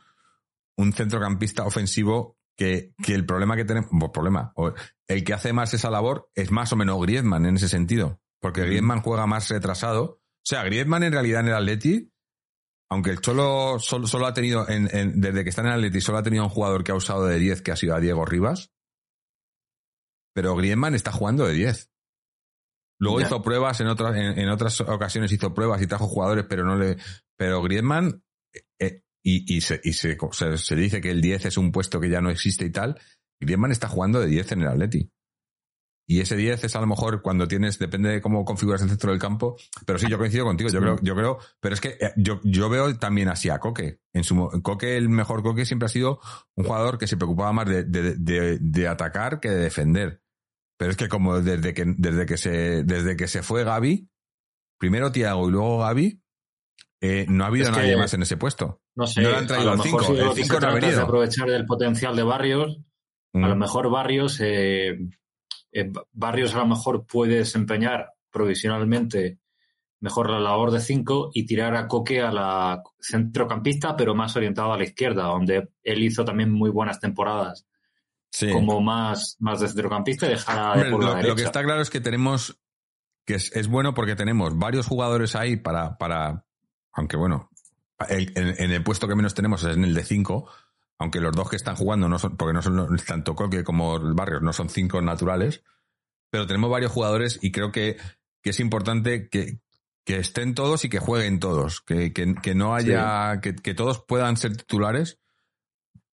un centrocampista ofensivo que, que el problema que tenemos, problema, el que hace más esa labor es más o menos Griezmann en ese sentido, porque Griezmann juega más retrasado. O sea, Griezmann en realidad en el Atleti, aunque el Cholo solo, solo ha tenido, en, en- desde que está en el Atleti, solo ha tenido un jugador que ha usado de 10, que ha sido a Diego Rivas, pero Griezmann está jugando de 10. Luego
Ya.
hizo pruebas en otras, en, en otras ocasiones hizo pruebas y trajo jugadores, pero no le, pero Griezmann, eh, y, y, se, y se, se, se dice que el 10 es un puesto que ya no existe y tal. Griezmann está jugando de 10 en el Atleti. Y ese 10 es a lo mejor cuando tienes, depende de cómo configuras el centro del campo. Pero sí, yo coincido contigo. Yo
Sí.
creo, yo creo, pero es que eh, yo, yo veo también así a Coque. En su, Coque, el mejor Coque siempre ha sido un jugador que se preocupaba más de, de, de, de atacar que de defender. Pero es que como desde que, desde que se, desde que se fue Gaby, primero Tiago y luego Gaby, eh, no ha habido
Es que-
nadie más en ese puesto.
No sé,
No le han traído
a lo mejor
cinco,
si
el
lo que
cinco
se
no ha
es de
venido.
aprovechar el potencial de Barrios.
Mm.
A lo mejor Barrios, eh, eh, Barrios a lo mejor puede desempeñar provisionalmente mejor la labor de cinco y tirar a Coque a la centrocampista, pero más orientado a la izquierda, donde él hizo también muy buenas temporadas
Sí.
como más, más de centrocampista y dejar De por la
lo, lo que está claro es que tenemos, que es, es bueno porque tenemos varios jugadores ahí para, para aunque bueno, el- en, en el puesto que menos tenemos es en el de 5, aunque los dos que están jugando no son, porque no son tanto Coque como Barrios, no son cinco naturales, pero tenemos varios jugadores y creo que, que es importante que, que estén todos y que jueguen todos, que, que, que no haya, que, que todos puedan ser titulares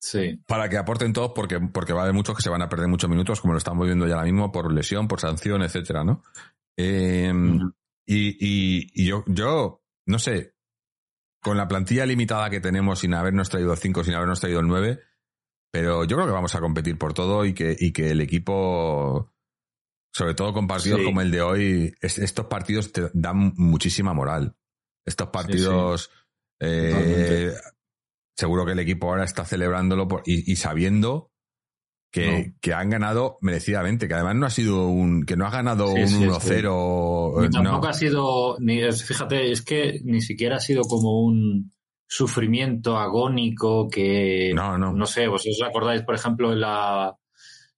Sí,
para que aporten todos porque, porque va a haber muchos que se van a perder muchos minutos, como lo estamos viendo ya ahora mismo, por lesión, por sanción, etcétera, ¿no? Eh, y, y, y yo, yo, no sé, con la plantilla limitada que tenemos sin habernos traído el 5, sin habernos traído el 9, pero yo creo que vamos a competir por todo y que, y que el equipo, sobre todo con partidos
Sí.
como el de hoy, es- estos partidos te dan muchísima moral. Estos partidos, eh, seguro que el equipo ahora está celebrándolo por- y, y sabiendo que, que han ganado merecidamente, que además no ha sido un, que no ha ganado
Sí,
un
sí,
1-0.
Ni
eh,
tampoco
no.
ha sido, ni, fíjate, es que ni siquiera ha sido como un sufrimiento agónico que,
No, no.
no sé, vosotros os acordáis, por ejemplo, la,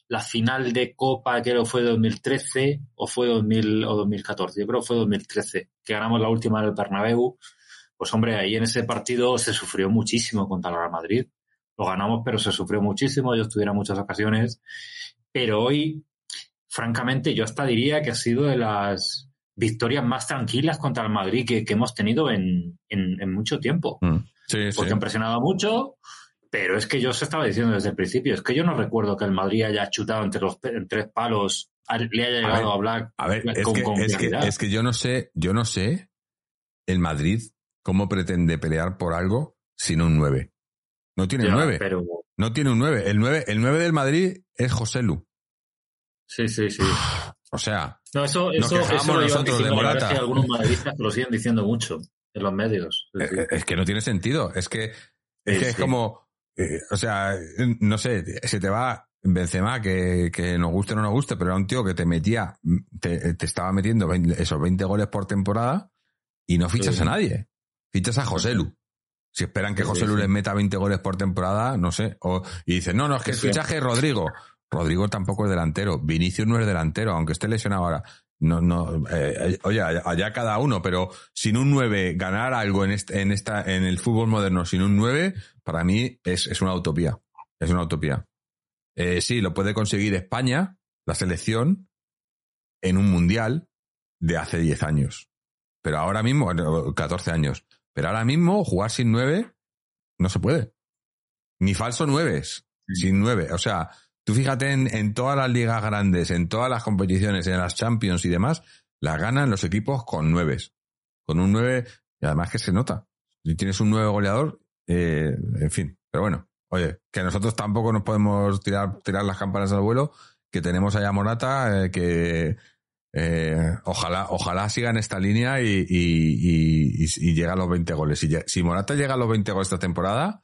la final de Copa, que fue 2013 o fue 2000, o 2014, yo creo que fue 2013, que ganamos la última en el Bernabéu. Pues hombre, ahí en ese partido se sufrió muchísimo contra el Real Madrid. Lo ganamos, pero se sufrió muchísimo, yo estuviera en muchas ocasiones. Pero hoy, francamente, yo hasta diría que ha sido de las victorias más tranquilas contra el Madrid que, que hemos tenido en, en- en mucho tiempo.
Mm. Sí, sí.
Porque han presionado mucho, pero es que yo os estaba diciendo desde el principio, es que yo no recuerdo que el Madrid haya chutado entre los en tres palos, le haya llegado
ver,
a, Black
A ver, es
con,
que,
con
es, que,
claridad.
es que yo no sé, yo no sé el Madrid cómo pretende pelear por algo sin un 9. No tiene
Ya,
9.
Pero
No tiene un 9. El 9, el 9 del Madrid es José Lu.
sí, sí, sí.
O sea,
No, eso,
Nos
eso, eso lo
nosotros
diciendo,
Morata.
que algunos madridistas lo siguen diciendo mucho en los medios. Sí.
eh, es que no tiene sentido. Es que es, que como, eh, o sea, no sé, se te va Benzema, que, que nos guste o no nos guste, pero era un tío que te metía, te, te estaba metiendo 20 esos 20 goles por temporada y no fichas
Sí.
a nadie. Fichas a José Lu. Si esperan que
Sí,
José
sí,
Lu
sí.
les meta 20 goles por temporada, no sé. O, y dicen, no, no, es que el fichaje es Rodrigo. Rodrigo tampoco es delantero. Vinicius no es delantero, aunque esté lesionado ahora. No, no, eh, oye, allá, cada uno, pero sin un 9, ganar algo en este, en esta, en el fútbol moderno sin un 9, para mí es, es una utopía. Es una utopía. Eh, sí, lo puede conseguir España, la selección, en un mundial de hace 10 años. Pero ahora mismo, bueno, 14 años. Pero ahora mismo jugar sin nueve no se puede. Ni falso nueves, sin nueve. O sea, tú fíjate en, en todas las ligas grandes, en todas las competiciones, en las Champions y demás, las ganan los equipos con nueves. Con un nueve, y además que se nota. Si tienes un nueve goleador, eh, en fin. Pero bueno, oye, que nosotros tampoco nos podemos tirar, tirar las campanas al vuelo, que tenemos allá Morata, eh, que eh, ojalá, ojalá siga en esta línea y, y, y, y llega a los 20 goles. Si, Morata llega a los 20 goles esta temporada,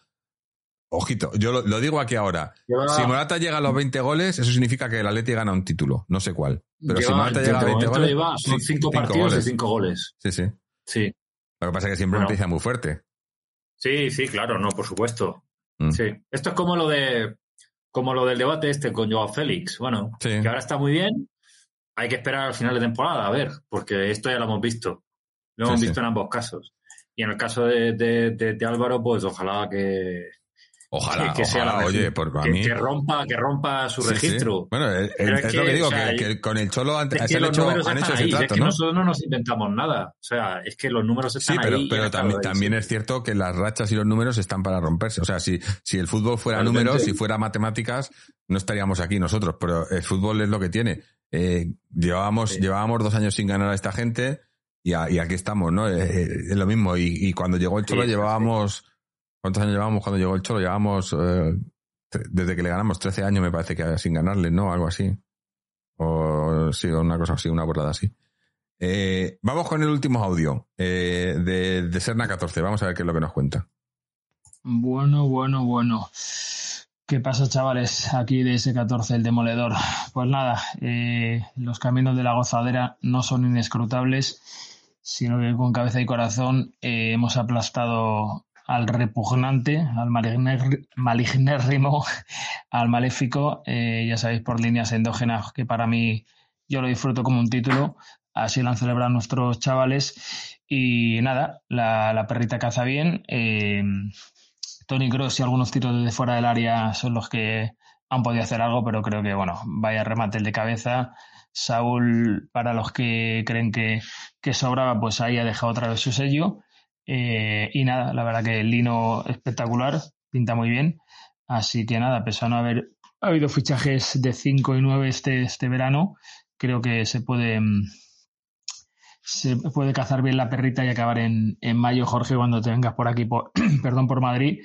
ojito, yo lo, lo digo aquí ahora.
Lleva-
Si Morata llega a los 20 goles, eso significa que el Atleti gana un título, no sé cuál. Pero si Morata
de
llega a 20
momento
goles,
lleva- son
sí,
cinco,
cinco
partidos
goles.
y cinco goles.
Sí, sí.
Sí.
Lo que pasa es que siempre
Bueno.
empieza muy fuerte.
Sí, sí, claro, no, por supuesto.
Mm.
Sí. Esto es como lo de como lo del debate este con Joao Félix. Bueno,
Sí.
que ahora está muy bien. Hay que esperar al final de temporada, a ver, porque esto ya lo hemos visto. Lo
Sí,
hemos
sí.
visto en ambos casos. Y en el caso de, de- de- de Álvaro, pues ojalá que,
Ojalá,
que, que sea
ojalá,
la
oye, a
que,
mí...
que rompa, que rompa su
Sí, sí.
registro.
Bueno, es,
Pero
es
es
lo
que,
digo,
o sea,
que, con el Cholo han,
Es que los
hecho, han hecho ese
ahí, es que
¿no?
nosotros no nos inventamos nada. O sea, es que los números
Sí,
están
pero,
ahí. y
pero también,
ahí
también
siempre.
es cierto que las rachas y los números están para romperse. O sea, si, si el fútbol fuera números, si fuera matemáticas, no estaríamos aquí nosotros. Pero el fútbol es lo que tiene. Eh, llevábamos,
Sí.
llevábamos dos años sin ganar a esta gente y, a- y aquí estamos, ¿no? Eh, eh, es lo mismo. Y, y cuando llegó el Cholo
sí,
llevábamos... ¿Cuántos años llevábamos cuando llegó el Cholo? Llevábamos... eh, desde que le ganamos 13 años me parece que sin ganarle, ¿no? Algo así. O sí, una cosa así, una borrada así. Eh, vamos con el último audio eh, de, de Serna 14. Vamos a ver qué es lo que nos cuenta.
Bueno, bueno, bueno. ¿Qué pasa, chavales? Aquí de S14, el demoledor. Pues nada, eh, los caminos de la gozadera no son inescrutables, sino que con cabeza y corazón eh, hemos aplastado al repugnante, al malignérrimo, al maléfico, eh, ya sabéis, por líneas endógenas, que para mí yo lo disfruto como un título. Así lo han celebrado nuestros chavales. Y nada, la, la perrita caza bien. Tony Cross y algunos tiros desde fuera del área son los que han podido hacer algo, pero creo que, bueno, vaya remate el de cabeza. Saúl, para los que creen que, que sobraba, pues ahí ha dejado otra vez su sello. Eh, y nada, la verdad que el Lino espectacular, pinta muy bien. Así que nada, pese a no haber habido fichajes de 5 y 9 este, este verano, creo que se puede, mm, se puede cazar bien la perrita y acabar en, en mayo, Jorge, cuando te vengas por aquí, por, perdón, por Madrid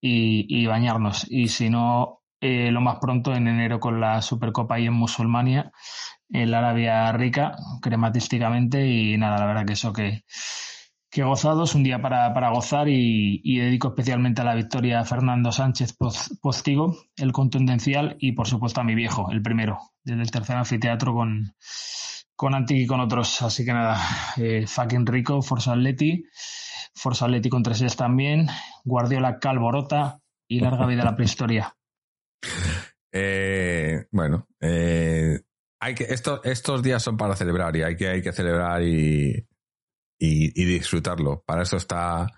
y, y bañarnos. Y si no, eh, lo más pronto en enero con la Supercopa ahí en Musulmania, en la Arabia Rica, crematísticamente. Y nada, la verdad que eso que, que gozados, un día para, para gozar y, y dedico especialmente a la victoria a Fernando Sánchez Postigo, el contundencial, y por supuesto a mi viejo, el primero, desde el tercer anfiteatro con, con Antic y con otros. Así que nada, eh, fucking rico, Forza Atleti, Forza Atleti con 3 también, Guardiola Calborota y larga vida la prehistoria.
Eh, bueno, eh, hay que, esto- estos días son para celebrar y hay que, hay que celebrar y, y, disfrutarlo. Para eso está,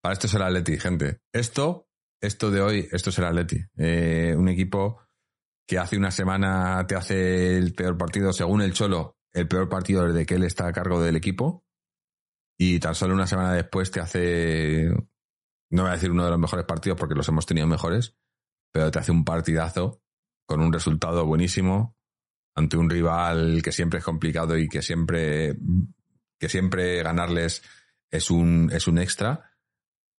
para esto es el Atleti, gente. Esto, esto de hoy, esto es el Atleti. Un equipo que hace una semana te hace el peor partido, según el Cholo, el peor partido desde que él está a cargo del equipo. Y tan solo una semana después te hace, no voy a decir uno de los mejores partidos porque los hemos tenido mejores, pero te hace un partidazo con un resultado buenísimo ante un rival que siempre es complicado y que siempre, que siempre ganarles es un, es un extra.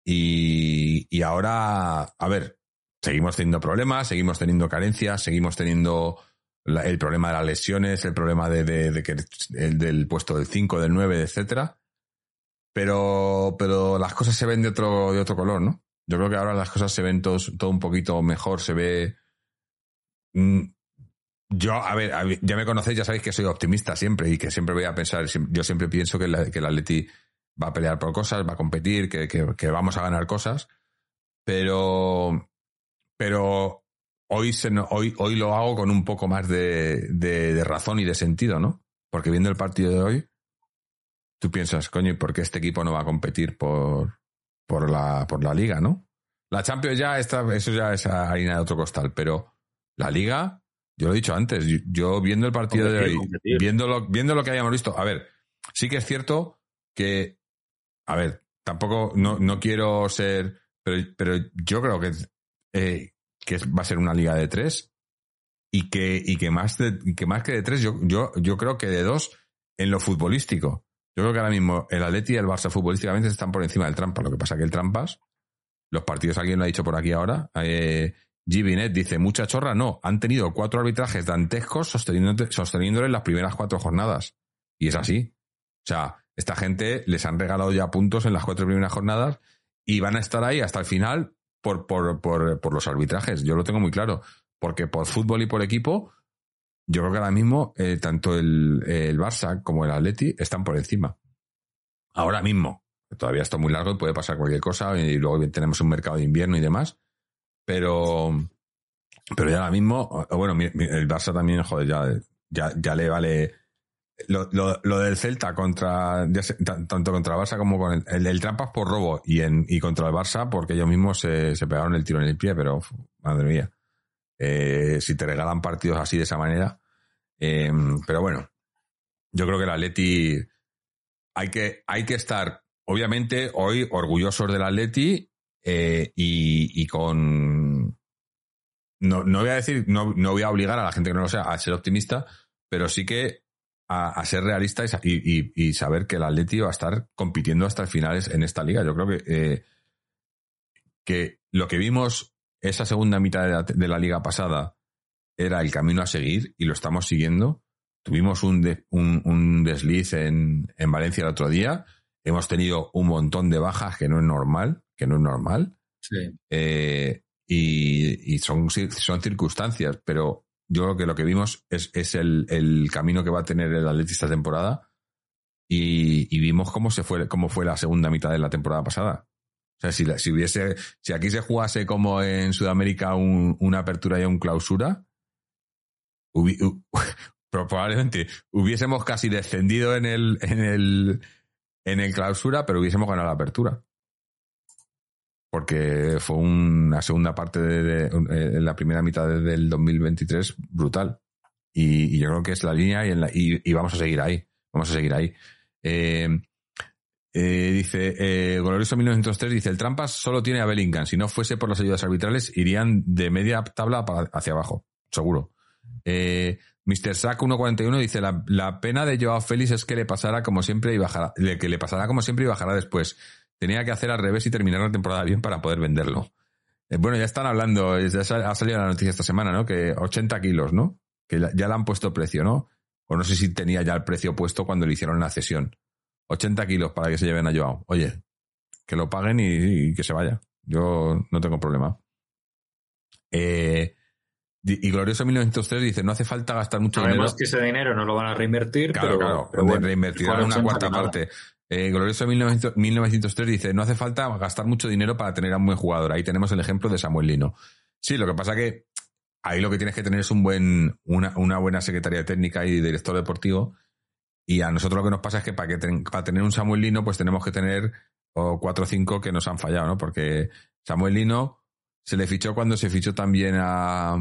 Y, y ahora, a ver, seguimos teniendo problemas, seguimos teniendo carencias, seguimos teniendo el problema de las lesiones, el problema de, que el del puesto del 5, del 9, etcétera. Pero, pero las cosas se ven de otro, de otro color, ¿no? Yo creo que ahora las cosas se ven todo un poquito mejor, se ve. Mm, Yo, a ver, ya me conocéis, ya sabéis que soy optimista siempre y que siempre voy a pensar, yo siempre pienso que, la- que el Atleti va a pelear por cosas, va a competir, que, que- que vamos a ganar cosas, pero, pero hoy, se, hoy, hoy lo hago con un poco más de, de, de razón y de sentido, ¿no? Porque viendo el partido de hoy, tú piensas, coño, ¿y por qué este equipo no va a competir por, por, la, por la liga, no? La Champions ya está, eso ya es harina de otro costal, pero la Liga, yo lo he dicho antes, yo, viendo el partido de hoy, viendo lo, viendo lo que hayamos visto, a ver, sí que es cierto que, a ver, tampoco, no, no quiero ser, pero, pero yo creo que, eh, que va a ser una liga de tres y que, y que más de, que más que de tres, yo, yo, yo creo que de dos en lo futbolístico. Yo creo que ahora mismo el Atleti y el Barça futbolísticamente están por encima del Trampas. Lo que pasa que el Trampas, los partidos, alguien lo ha dicho por aquí ahora, eh, Givinet dice, mucha chorra, no, han tenido cuatro arbitrajes dantescos sosteniéndole las primeras cuatro jornadas. Y es así. O sea, esta gente les han regalado ya puntos en las cuatro primeras jornadas y van a estar ahí hasta el final por, por, por, por los arbitrajes. Yo lo tengo muy claro. Porque por fútbol y por equipo, yo creo que ahora mismo eh, tanto el, el, Barça como el Atleti están por encima. Ahora mismo. Todavía está muy largo y puede pasar cualquier cosa y luego tenemos un mercado de invierno y demás. Pero, pero ya ahora mismo, bueno, el Barça también, joder, ya, ya le vale lo, del Celta contra tanto contra el Barça como con el, el, Trampas por robo y en y contra el Barça porque ellos mismos se, se pegaron el tiro en el pie, pero madre mía. Eh, si te regalan partidos así de esa manera. Eh, pero bueno, yo creo que el Atleti hay que, hay que estar, obviamente, hoy orgullosos del Atleti eh, y, y, con... No, no voy a decir, no, no voy a obligar a la gente que no lo sea a ser optimista, pero sí que a, a ser realista y, y, y, saber que el Atleti va a estar compitiendo hasta el final en esta liga. Yo creo que, eh, que lo que vimos esa segunda mitad de la, de la, liga pasada era el camino a seguir y lo estamos siguiendo. Tuvimos un, de, un, un desliz en, en, Valencia el otro día. Hemos tenido un montón de bajas que no es normal, que no es normal.
Sí.
Eh, y, y son, son circunstancias, pero yo creo que lo que vimos es, es el, el, camino que va a tener el Atleti esta temporada. Y, vimos cómo se fue, cómo fue la segunda mitad de la temporada pasada. O sea, si, si hubiese, si aquí se jugase como en Sudamérica un, una apertura y un clausura, probablemente hubiésemos casi descendido en el, en el, en el clausura, pero hubiésemos ganado la apertura porque fue una segunda parte de, de, de, la primera mitad del 2023 brutal. Y, y, yo creo que es la línea y, vamos a seguir ahí. Vamos a seguir ahí. Eh, eh, dice, eh, Glorioso 1903 dice, el Trampas solo tiene a Bellingham. Si no fuese por las ayudas arbitrales, irían de media tabla hacia abajo. Seguro. Eh, Mr. Sack 141 dice, la, la, pena de Joao Félix es que le pasará como siempre y bajará, que le pasará como siempre y bajará después tenía que hacer al revés y terminar la temporada bien para poder venderlo. Eh, bueno, ya están hablando, ya ha salido la noticia esta semana, ¿no? Que 80 kilos, ¿no? Que ya le han puesto precio, ¿no? O no sé si tenía ya el precio puesto cuando le hicieron la cesión. 80 kilos para que se lleven a Joao. Oye, que lo paguen y, y que se vaya. Yo no tengo problema. Eh, y Glorioso 1903 dice, no hace falta gastar mucho dinero.
que ese dinero no lo van a reinvertir,
claro,
pero,
claro,
pero bueno,
reinvertirán una cuarta parte. Eh, Glorioso 1900, 1903 dice, no hace falta gastar mucho dinero para tener a un buen jugador. Ahí tenemos el ejemplo de Samuel Lino. Sí, lo que pasa que ahí lo que tienes que tener es un buen, una, una buena secretaria técnica y director deportivo. Y a nosotros lo que nos pasa es que para, que para tener un Samuel Lino, pues tenemos que tener o cuatro o cinco que nos han fallado, ¿no? Porque Samuel Lino se le fichó cuando se fichó también a,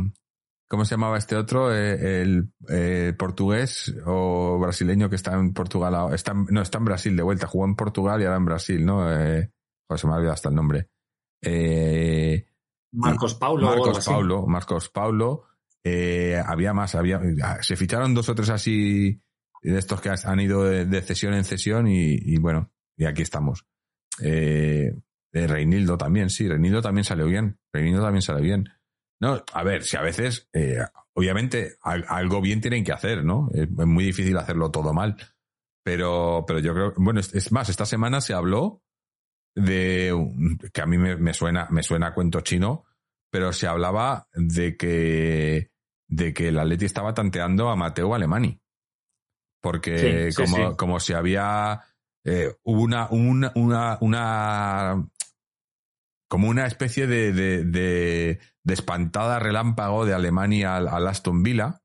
¿Cómo se llamaba este otro? Eh, el eh, portugués o brasileño que está en Portugal. Está, no, está en Brasil de vuelta. Jugó en Portugal y ahora en Brasil, ¿no? Eh, se me ha olvidado hasta el nombre. Eh,
Marcos Paulo.
Marcos Paulo. Marcos Paulo. Eh, había más. había Se ficharon dos o tres así de estos que han ido de, de cesión en cesión y, y, bueno, y aquí estamos. Eh, Reinildo también, sí. Reinildo también salió bien. Reinildo también salió bien. No, a ver, si a veces, eh, obviamente, algo bien tienen que hacer, ¿no? Es muy difícil hacerlo todo mal. Pero, pero yo creo, bueno, es, es más, esta semana se habló de, que a mí me, me, suena, me suena a cuento chino, pero se hablaba de que, de que el Atleti estaba tanteando a Mateo Alemani. Porque sí, como, sí, como si había, eh, una, una, una, una, como una especie de, de, de, de, espantada relámpago de Alemania al, Aston Villa,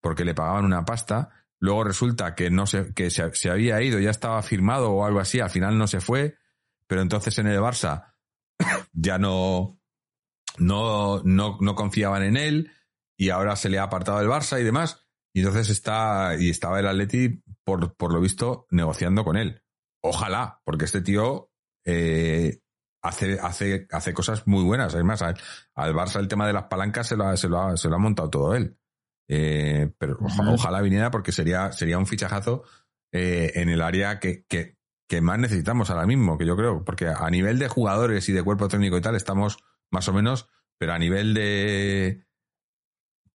porque le pagaban una pasta. Luego resulta que no se, que se, se, había ido, ya estaba firmado o algo así, al final no se fue, pero entonces en el Barça ya no, no, no, no confiaban en él y ahora se le ha apartado del Barça y demás. Y entonces está, y estaba el Atleti, por, por lo visto, negociando con él. Ojalá, porque este tío eh, hace, hace, hace cosas muy buenas. Además, al, al, Barça el tema de las palancas se lo ha, se lo ha, se lo ha montado todo él. Eh, pero ojalá, ojalá, viniera porque sería, sería un fichajazo eh, en el área que, que, que, más necesitamos ahora mismo, que yo creo, porque a nivel de jugadores y de cuerpo técnico y tal estamos más o menos, pero a nivel de,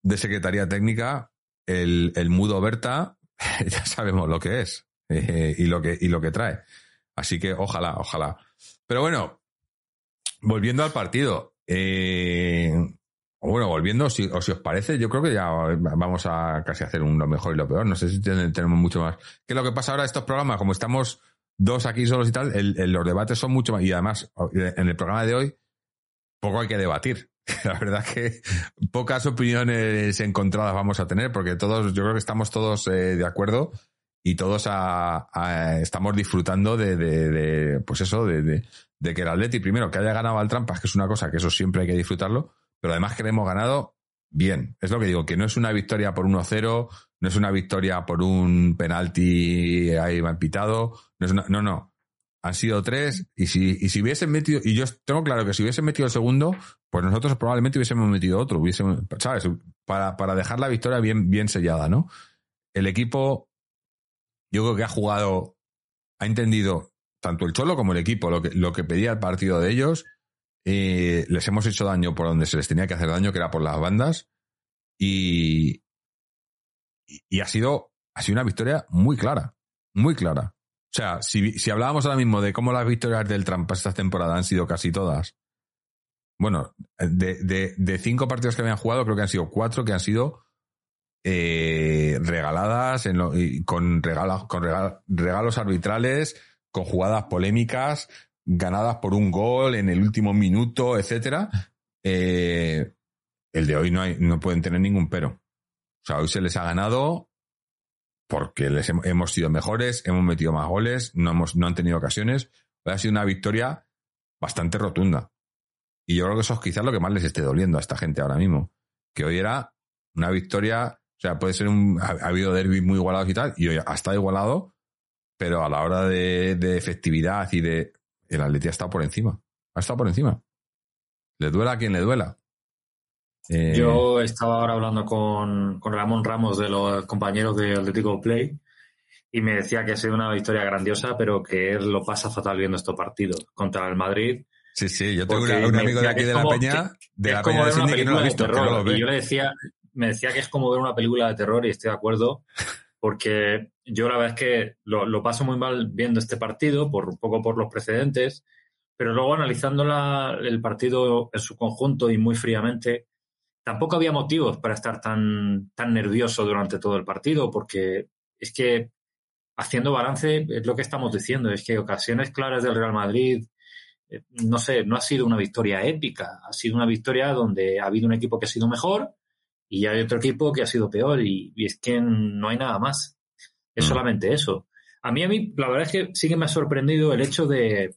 de secretaría técnica, el, el mudo Berta, ya sabemos lo que es eh, y, lo que, y lo que trae. Así que ojalá, ojalá. Pero bueno, volviendo al partido. Eh, bueno, volviendo, si, o si os parece, yo creo que ya vamos a casi hacer un lo mejor y lo peor. No sé si tenemos mucho más. ¿Qué es lo que pasa ahora estos programas? Como estamos dos aquí solos y tal, el, los debates son mucho más. Y además, en el programa de hoy, poco hay que debatir. La verdad que pocas opiniones encontradas vamos a tener, porque todos, yo creo que estamos todos eh, de acuerdo y todos a, estamos disfrutando de, pues eso, de, que el Atleti, primero, que haya ganado al Trampas, que es una cosa que eso siempre hay que disfrutarlo, pero además que le hemos ganado bien. Es lo que digo, que no es una victoria por 1-0, no es una victoria por un penalti ahí mal pitado, no es una, no, no. Han sido tres, y si, y si hubiesen metido, y yo tengo claro que si hubiesen metido el segundo, pues nosotros probablemente hubiésemos metido otro, hubiésemos, ¿sabes? Para, para dejar la victoria bien, bien sellada, ¿no? El equipo yo creo que ha jugado, ha entendido tanto el Cholo como el equipo lo que, lo que pedía el partido de ellos. Eh, les hemos hecho daño por donde se les tenía que hacer daño, que era por las bandas. Y, y ha sido, ha sido una victoria muy clara, muy clara. O sea, si, si hablábamos ahora mismo de cómo las victorias del Trampas esta temporada han sido casi todas, bueno, de, de, de cinco partidos que habían jugado, creo que han sido cuatro que han sido eh, regaladas con, regalos, regalos arbitrales, con jugadas polémicas, ganadas por un gol en el último minuto, etcétera. Eh, el de hoy no, no pueden tener ningún pero. O sea, hoy se les ha ganado porque les hemos, sido mejores, hemos metido más goles, no, hemos, no han tenido ocasiones. Hoy ha sido una victoria bastante rotunda. Y yo creo que eso es quizás lo que más les esté doliendo a esta gente ahora mismo. Que hoy era una victoria sea, puede ser un. Ha, ha habido derbis muy igualados y tal, y hoy ha estado igualado, pero a la hora de, de efectividad y de. El Atleti ha estado por encima. Ha estado por encima. Le duela a quien le duela.
Eh... Yo estaba ahora hablando con, con Ramón Ramos de los compañeros de Atlético Play y me decía que ha sido una victoria grandiosa, pero que él lo pasa fatal viendo estos partidos contra el Madrid.
Sí, sí, yo tengo un amigo de aquí de la Peña, de la Peña de Cindy que no lo ha visto, que no lo ve.
Y yo le decía, me decía que es como ver una película de terror y estoy de acuerdo, porque yo la verdad es que lo, lo paso muy mal viendo este partido, por un poco por los precedentes, pero luego analizando el partido en su conjunto y muy fríamente, tampoco había motivos para estar tan, tan nervioso durante todo el partido, porque es que haciendo balance es lo que estamos diciendo, es que ocasiones claras del Real Madrid, eh, no sé, no ha sido una victoria épica, ha sido una victoria donde ha habido un equipo que ha sido mejor, y hay otro equipo que ha sido peor y, y es que no hay nada más. Es mm. solamente eso. A mí, a mí, la verdad es que sí que me ha sorprendido el hecho de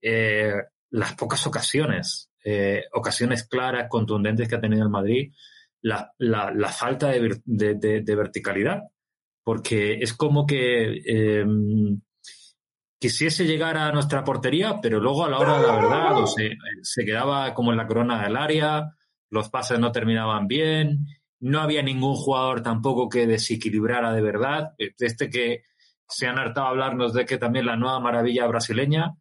eh, las pocas ocasiones, eh, ocasiones claras, contundentes que ha tenido el Madrid, la, la, la falta de, de, de, de, verticalidad. Porque es como que eh, quisiese llegar a nuestra portería, pero luego a la hora de la verdad o se, se quedaba como en la corona del área, los pases no terminaban bien, no había ningún jugador tampoco que desequilibrara de verdad. Este que se han hartado a hablarnos de que también la nueva maravilla brasileña,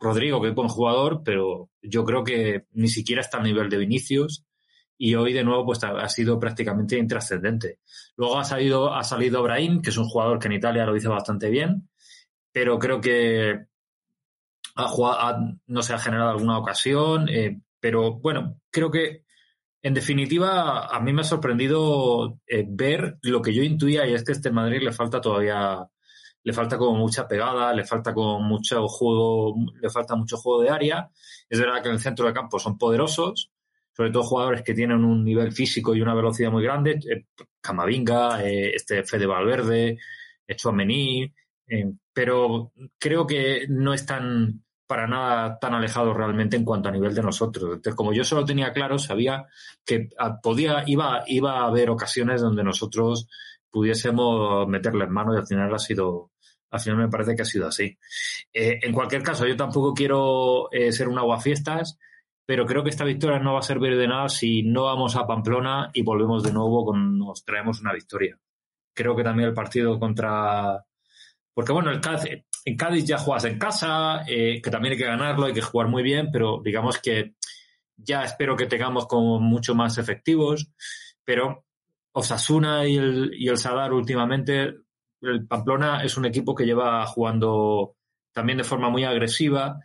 Rodrigo, que es buen jugador, pero yo creo que ni siquiera está al nivel de Vinicius y hoy de nuevo pues ha sido prácticamente intrascendente. Luego ha salido, ha salido Brahim, que es un jugador que en Italia lo hizo bastante bien, pero creo que ha jugado, no se ha generado alguna ocasión, eh, pero bueno, creo que en definitiva, a mí me ha sorprendido eh, ver lo que yo intuía y es que este Madrid le falta todavía, le falta como mucha pegada, le falta como mucho juego, le falta mucho juego de área. Es verdad que en el centro de campo son poderosos, sobre todo jugadores que tienen un nivel físico y una velocidad muy grande, eh, Camavinga, eh, este Fede Valverde, Chouameni, pero creo que no están para nada tan alejados realmente en cuanto a nivel de nosotros. Entonces, como yo solo tenía claro, sabía que ah, podía, iba, iba a haber ocasiones donde nosotros pudiésemos meterle en mano y al final ha sido, al final me parece que ha sido así. Eh, en cualquier caso, yo tampoco quiero eh, ser un aguafiestas, pero creo que esta victoria no va a servir de nada si no vamos a Pamplona y volvemos de nuevo con, nos traemos una victoria. Creo que también el partido contra, porque bueno, el Cádiz, en Cádiz ya juegas en casa, eh, que también hay que ganarlo, hay que jugar muy bien, pero digamos que ya espero que tengamos como mucho más efectivos, pero Osasuna y el, y el Sadar últimamente, el Pamplona es un equipo que lleva jugando también de forma muy agresiva.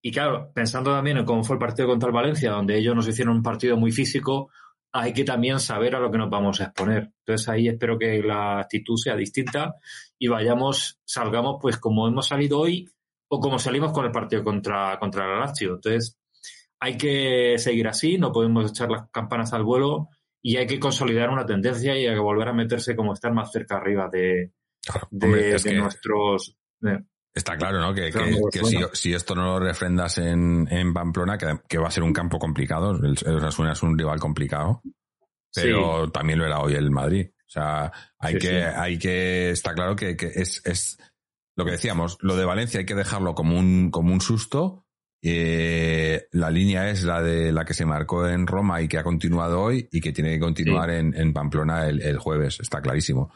Y claro, pensando también en cómo fue el partido contra el Valencia, donde ellos nos hicieron un partido muy físico, hay que también saber a lo que nos vamos a exponer. Entonces ahí espero que la actitud sea distinta y vayamos, salgamos pues como hemos salido hoy o como salimos con el partido contra, contra el Lazio. Entonces hay que seguir así, no podemos echar las campanas al vuelo y hay que consolidar una tendencia y hay que volver a meterse como estar más cerca arriba de, de, nuestros...
Está claro, ¿no? Que, si, esto no lo refrendas en, en Pamplona, que, va a ser un campo complicado, el, Osasuna es un rival complicado, pero también lo era hoy el Madrid. O sea, hay que, hay que, está claro que, es, es lo que decíamos, lo de Valencia hay que dejarlo como un, como un susto. Eh, la línea es la de la que se marcó en Roma y que ha continuado hoy y que tiene que continuar en, en, Pamplona el, el, jueves, está clarísimo.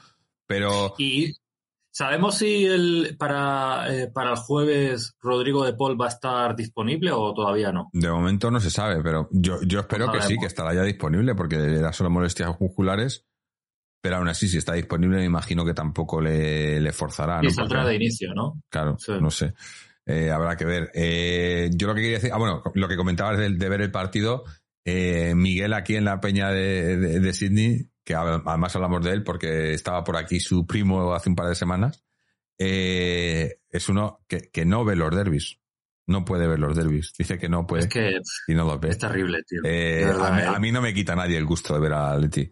Pero.
Y, ¿Sabemos si el, para, eh, para el jueves Rodrigo de Paul va a estar disponible o todavía no?
De momento no se sabe, pero yo, yo espero que sí, que estará ya disponible porque era solo molestias musculares. Pero aún así, si está disponible, me imagino que tampoco le, le forzará.
Y saldrá de inicio, ¿no?
Claro, no sé. Eh, habrá que ver. Eh, yo lo que quería decir, ah, bueno, lo que comentabas de, de ver el partido, Miguel aquí en la peña de, de, de Sydney que además hablamos de él porque estaba por aquí su primo hace un par de semanas, eh, es uno que, que, no ve los derbis. No puede ver los derbis. Dice que no puede.
Es que
y no los ve.
es terrible, tío.
Eh, a, mí, no me quita nadie el gusto de ver a Leti.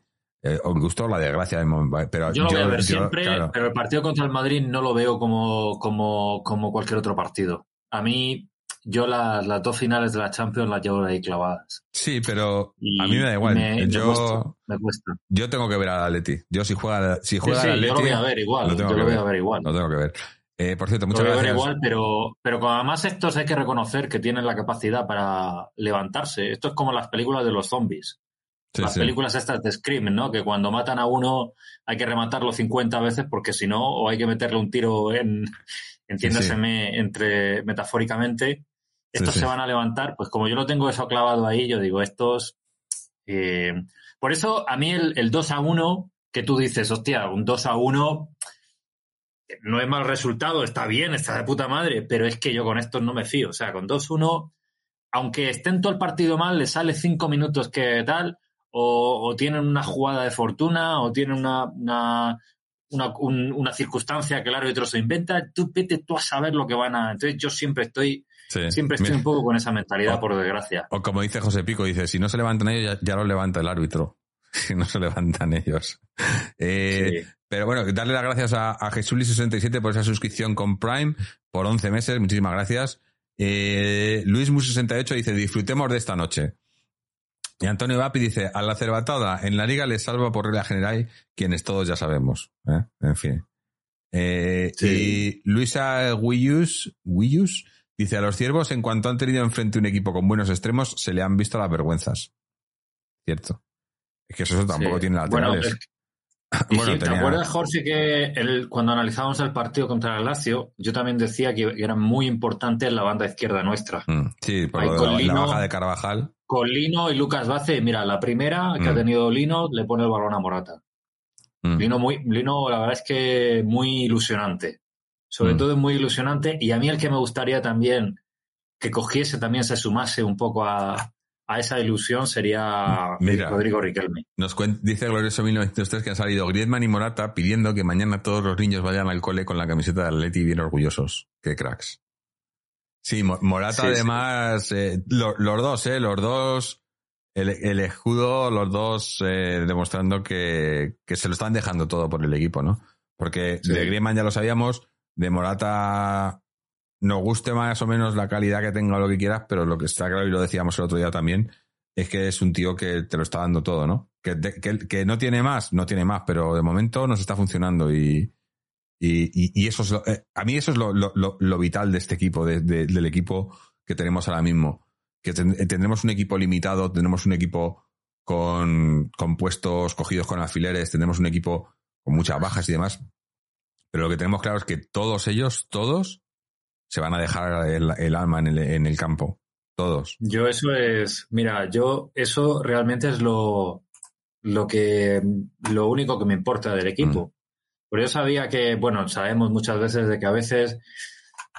Eh, el gusto o la desgracia. Pero
yo lo voy a ver siempre, pero el partido contra el Madrid no lo veo como, como, como cualquier otro partido. A mí yo las, las dos finales de la Champions las llevo ahí clavadas.
Sí, pero a mí me da igual. yo,
me cuesta,
yo tengo que ver a Atleti. Yo si juega, si juega sí,
Yo lo voy a ver igual. Lo tengo yo que lo voy a ver igual.
Lo tengo que ver. Eh, por cierto, muchas
lo
voy
gracias. A ver igual, pero, pero con además estos hay que reconocer que tienen la capacidad para levantarse. Esto es como las películas de los zombies. Sí, las sí. películas estas de Scream, ¿no? Que cuando matan a uno hay que rematarlo 50 veces porque si no, o hay que meterle un tiro en, entiéndaseme, entre metafóricamente, estos se van a levantar, pues como yo lo tengo eso clavado ahí, yo digo, estos... Eh, por eso a mí el, el, 2 a 1, que tú dices, hostia, un 2 a 1 no es mal resultado, está bien, está de puta madre, pero es que yo con estos no me fío. O sea, con 2-1, aunque estén todo el partido mal, le sale 5 minutos que tal, o, o, tienen una jugada de fortuna, o tienen una, una, una, un, una circunstancia que el árbitro se inventa, tú vete tú a saber lo que van a... Entonces yo siempre estoy Sí. Siempre estoy un poco con esa mentalidad,
o,
por desgracia.
O como dice José Pico, dice, si no se levantan ellos, ya, ya lo levanta el árbitro. Si no se levantan ellos. Eh, sí. Pero bueno, darle las gracias a, a Jesuli67 por esa suscripción con Prime por 11 meses. Muchísimas gracias. Eh, Luis Mu68 dice, disfrutemos de esta noche. Y Antonio Vapi dice, a la cerbatada en la liga le salva por regla general quienes todos ya sabemos. ¿eh? En fin. Eh, sí. Y Luisa Willus, Willus Dice, a los ciervos, en cuanto han tenido enfrente un equipo con buenos extremos, se le han visto las vergüenzas. Cierto. Es que eso tampoco sí. tiene laterales.
Bueno, bueno, sí, tenía... ¿Te acuerdas, Jorge, que el, cuando analizábamos el partido contra el Lazio, yo también decía que era muy importante la banda izquierda nuestra?
Mm, sí, por lo de la, Lino, la, baja de Carvajal.
Con Lino y Lucas Bace, mira, la primera que mm. ha tenido Lino le pone el balón a Morata. Mm. Lino, muy, Lino, la verdad es que muy ilusionante. Sobre mm. todo es muy ilusionante y a mí el que me gustaría también que cogiese, también se sumase un poco a, a esa ilusión sería Mira, Rodrigo Riquelme.
Nos dice Glorioso 1903 que han salido Griezmann y Morata pidiendo que mañana todos los niños vayan al cole con la camiseta de Atleti bien orgullosos. Qué cracks. Sí, Morata sí, además, sí. Eh, lo, los dos, eh, los dos, el, el escudo, los dos eh, demostrando que, que se lo están dejando todo por el equipo, ¿no? Porque sí. de Griezmann ya lo sabíamos, de Morata nos guste más o menos la calidad que tenga o lo que quieras, pero lo que está claro, y lo decíamos el otro día también, es que es un tío que te lo está dando todo, ¿no? Que, que, no tiene más, no tiene más, pero de momento nos está funcionando y, y, eso es eh, a mí eso es lo, vital de este equipo, del equipo que tenemos ahora mismo. Que tendremos un equipo limitado, tenemos un equipo con, con puestos cogidos con alfileres, tenemos un equipo con muchas bajas y demás. Pero lo que tenemos claro es que todos ellos, todos, se van a dejar el, alma en el, en el campo. Todos.
Yo eso es, mira, yo eso realmente es lo, lo que, lo único que me importa del equipo. Mm. Por eso sabía que, bueno, sabemos muchas veces de que a veces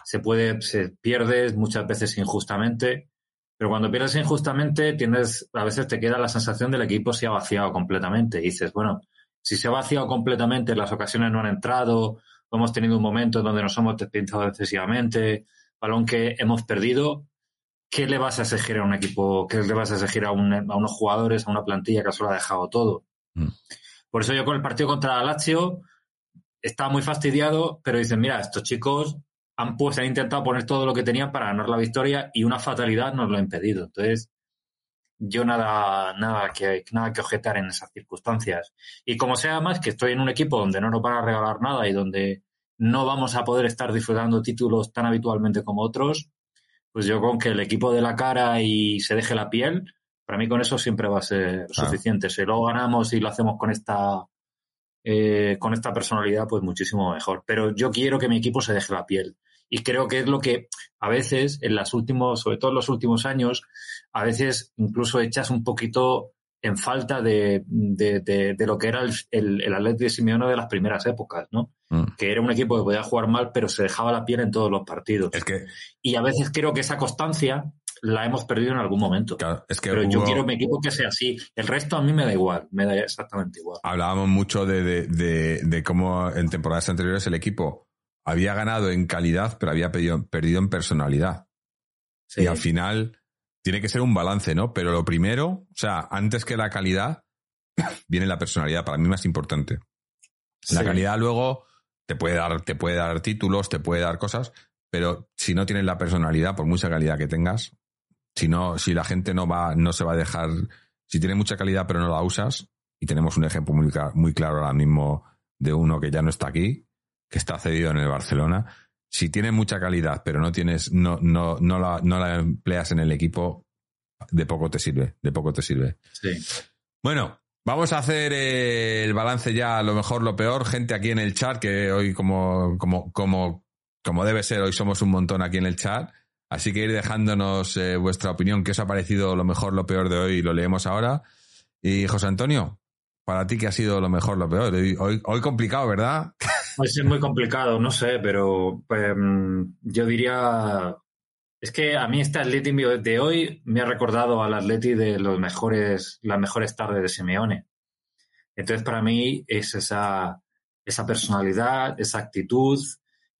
se puede, se pierde muchas veces injustamente, pero cuando pierdes injustamente tienes, a veces te queda la sensación del equipo se ha vaciado completamente. Y dices, bueno, si se ha vaciado completamente, las ocasiones no han entrado, hemos tenido un momento donde nos hemos despintado excesivamente, balón que hemos perdido, ¿qué le vas a exigir a un equipo? ¿Qué le vas a exigir a, unos jugadores, a una plantilla que solo ha dejado todo? Mm. Por eso yo con el partido contra Lazio estaba muy fastidiado, pero dicen, mira, estos chicos han, pues, han intentado poner todo lo que tenían para ganar la victoria y una fatalidad nos lo ha impedido. Entonces, yo nada, nada que, nada que objetar en esas circunstancias. Y como sea más que estoy en un equipo donde no nos van a regalar nada y donde no vamos a poder estar disfrutando títulos tan habitualmente como otros, pues yo con que el equipo de la cara y se deje la piel, para mí con eso siempre va a ser suficiente. Si luego ganamos y lo hacemos con esta eh, con esta personalidad, pues muchísimo mejor. Pero yo quiero que mi equipo se deje la piel. Y creo que es lo que a veces, en los últimos, sobre todo en los últimos años, a veces incluso echas un poquito en falta de, de, lo que era el, el, el Atlético de Simeone de las primeras épocas, ¿no? Mm. Que era un equipo que podía jugar mal, pero se dejaba la piel en todos los partidos.
que...
Y a veces creo que esa constancia la hemos perdido en algún momento.
es que
pero yo quiero mi equipo que sea así. El resto a mí me da igual, me da exactamente igual.
Hablábamos mucho de, de cómo en temporadas anteriores el equipo había ganado en calidad, pero había perdido, en personalidad. Y al final tiene que ser un balance, ¿no? Pero lo primero, o sea, antes que la calidad, viene la personalidad, para mí más importante. La calidad luego te puede dar, te puede dar títulos, te puede dar cosas, pero si no tienes la personalidad, por mucha calidad que tengas, si no, si la gente no va, no se va a dejar, si tiene mucha calidad pero no la usas, y tenemos un ejemplo muy, muy claro ahora mismo de uno que ya no está aquí, que está cedido en el Barcelona, si tienes mucha calidad, pero no tienes, no, no, no la, no la empleas en el equipo, de poco te sirve, de poco te sirve.
Sí.
Bueno, vamos a hacer eh, el balance ya, lo mejor, lo peor. Gente aquí en el chat, que hoy como, como, como, como debe ser, hoy somos un montón aquí en el chat. Así que ir dejándonos eh, vuestra opinión, qué os ha parecido lo mejor, lo peor de hoy, lo leemos ahora. Y José Antonio, para ti, ¿qué ha sido lo mejor, lo peor? Hoy, hoy complicado, ¿verdad?
Pues es muy complicado, no sé, pero em, yo diría. Es que a mí este Atleti de hoy me ha recordado al Atleti de los mejores, las mejores tardes de Simeone. Entonces, para mí es esa, esa personalidad, esa actitud,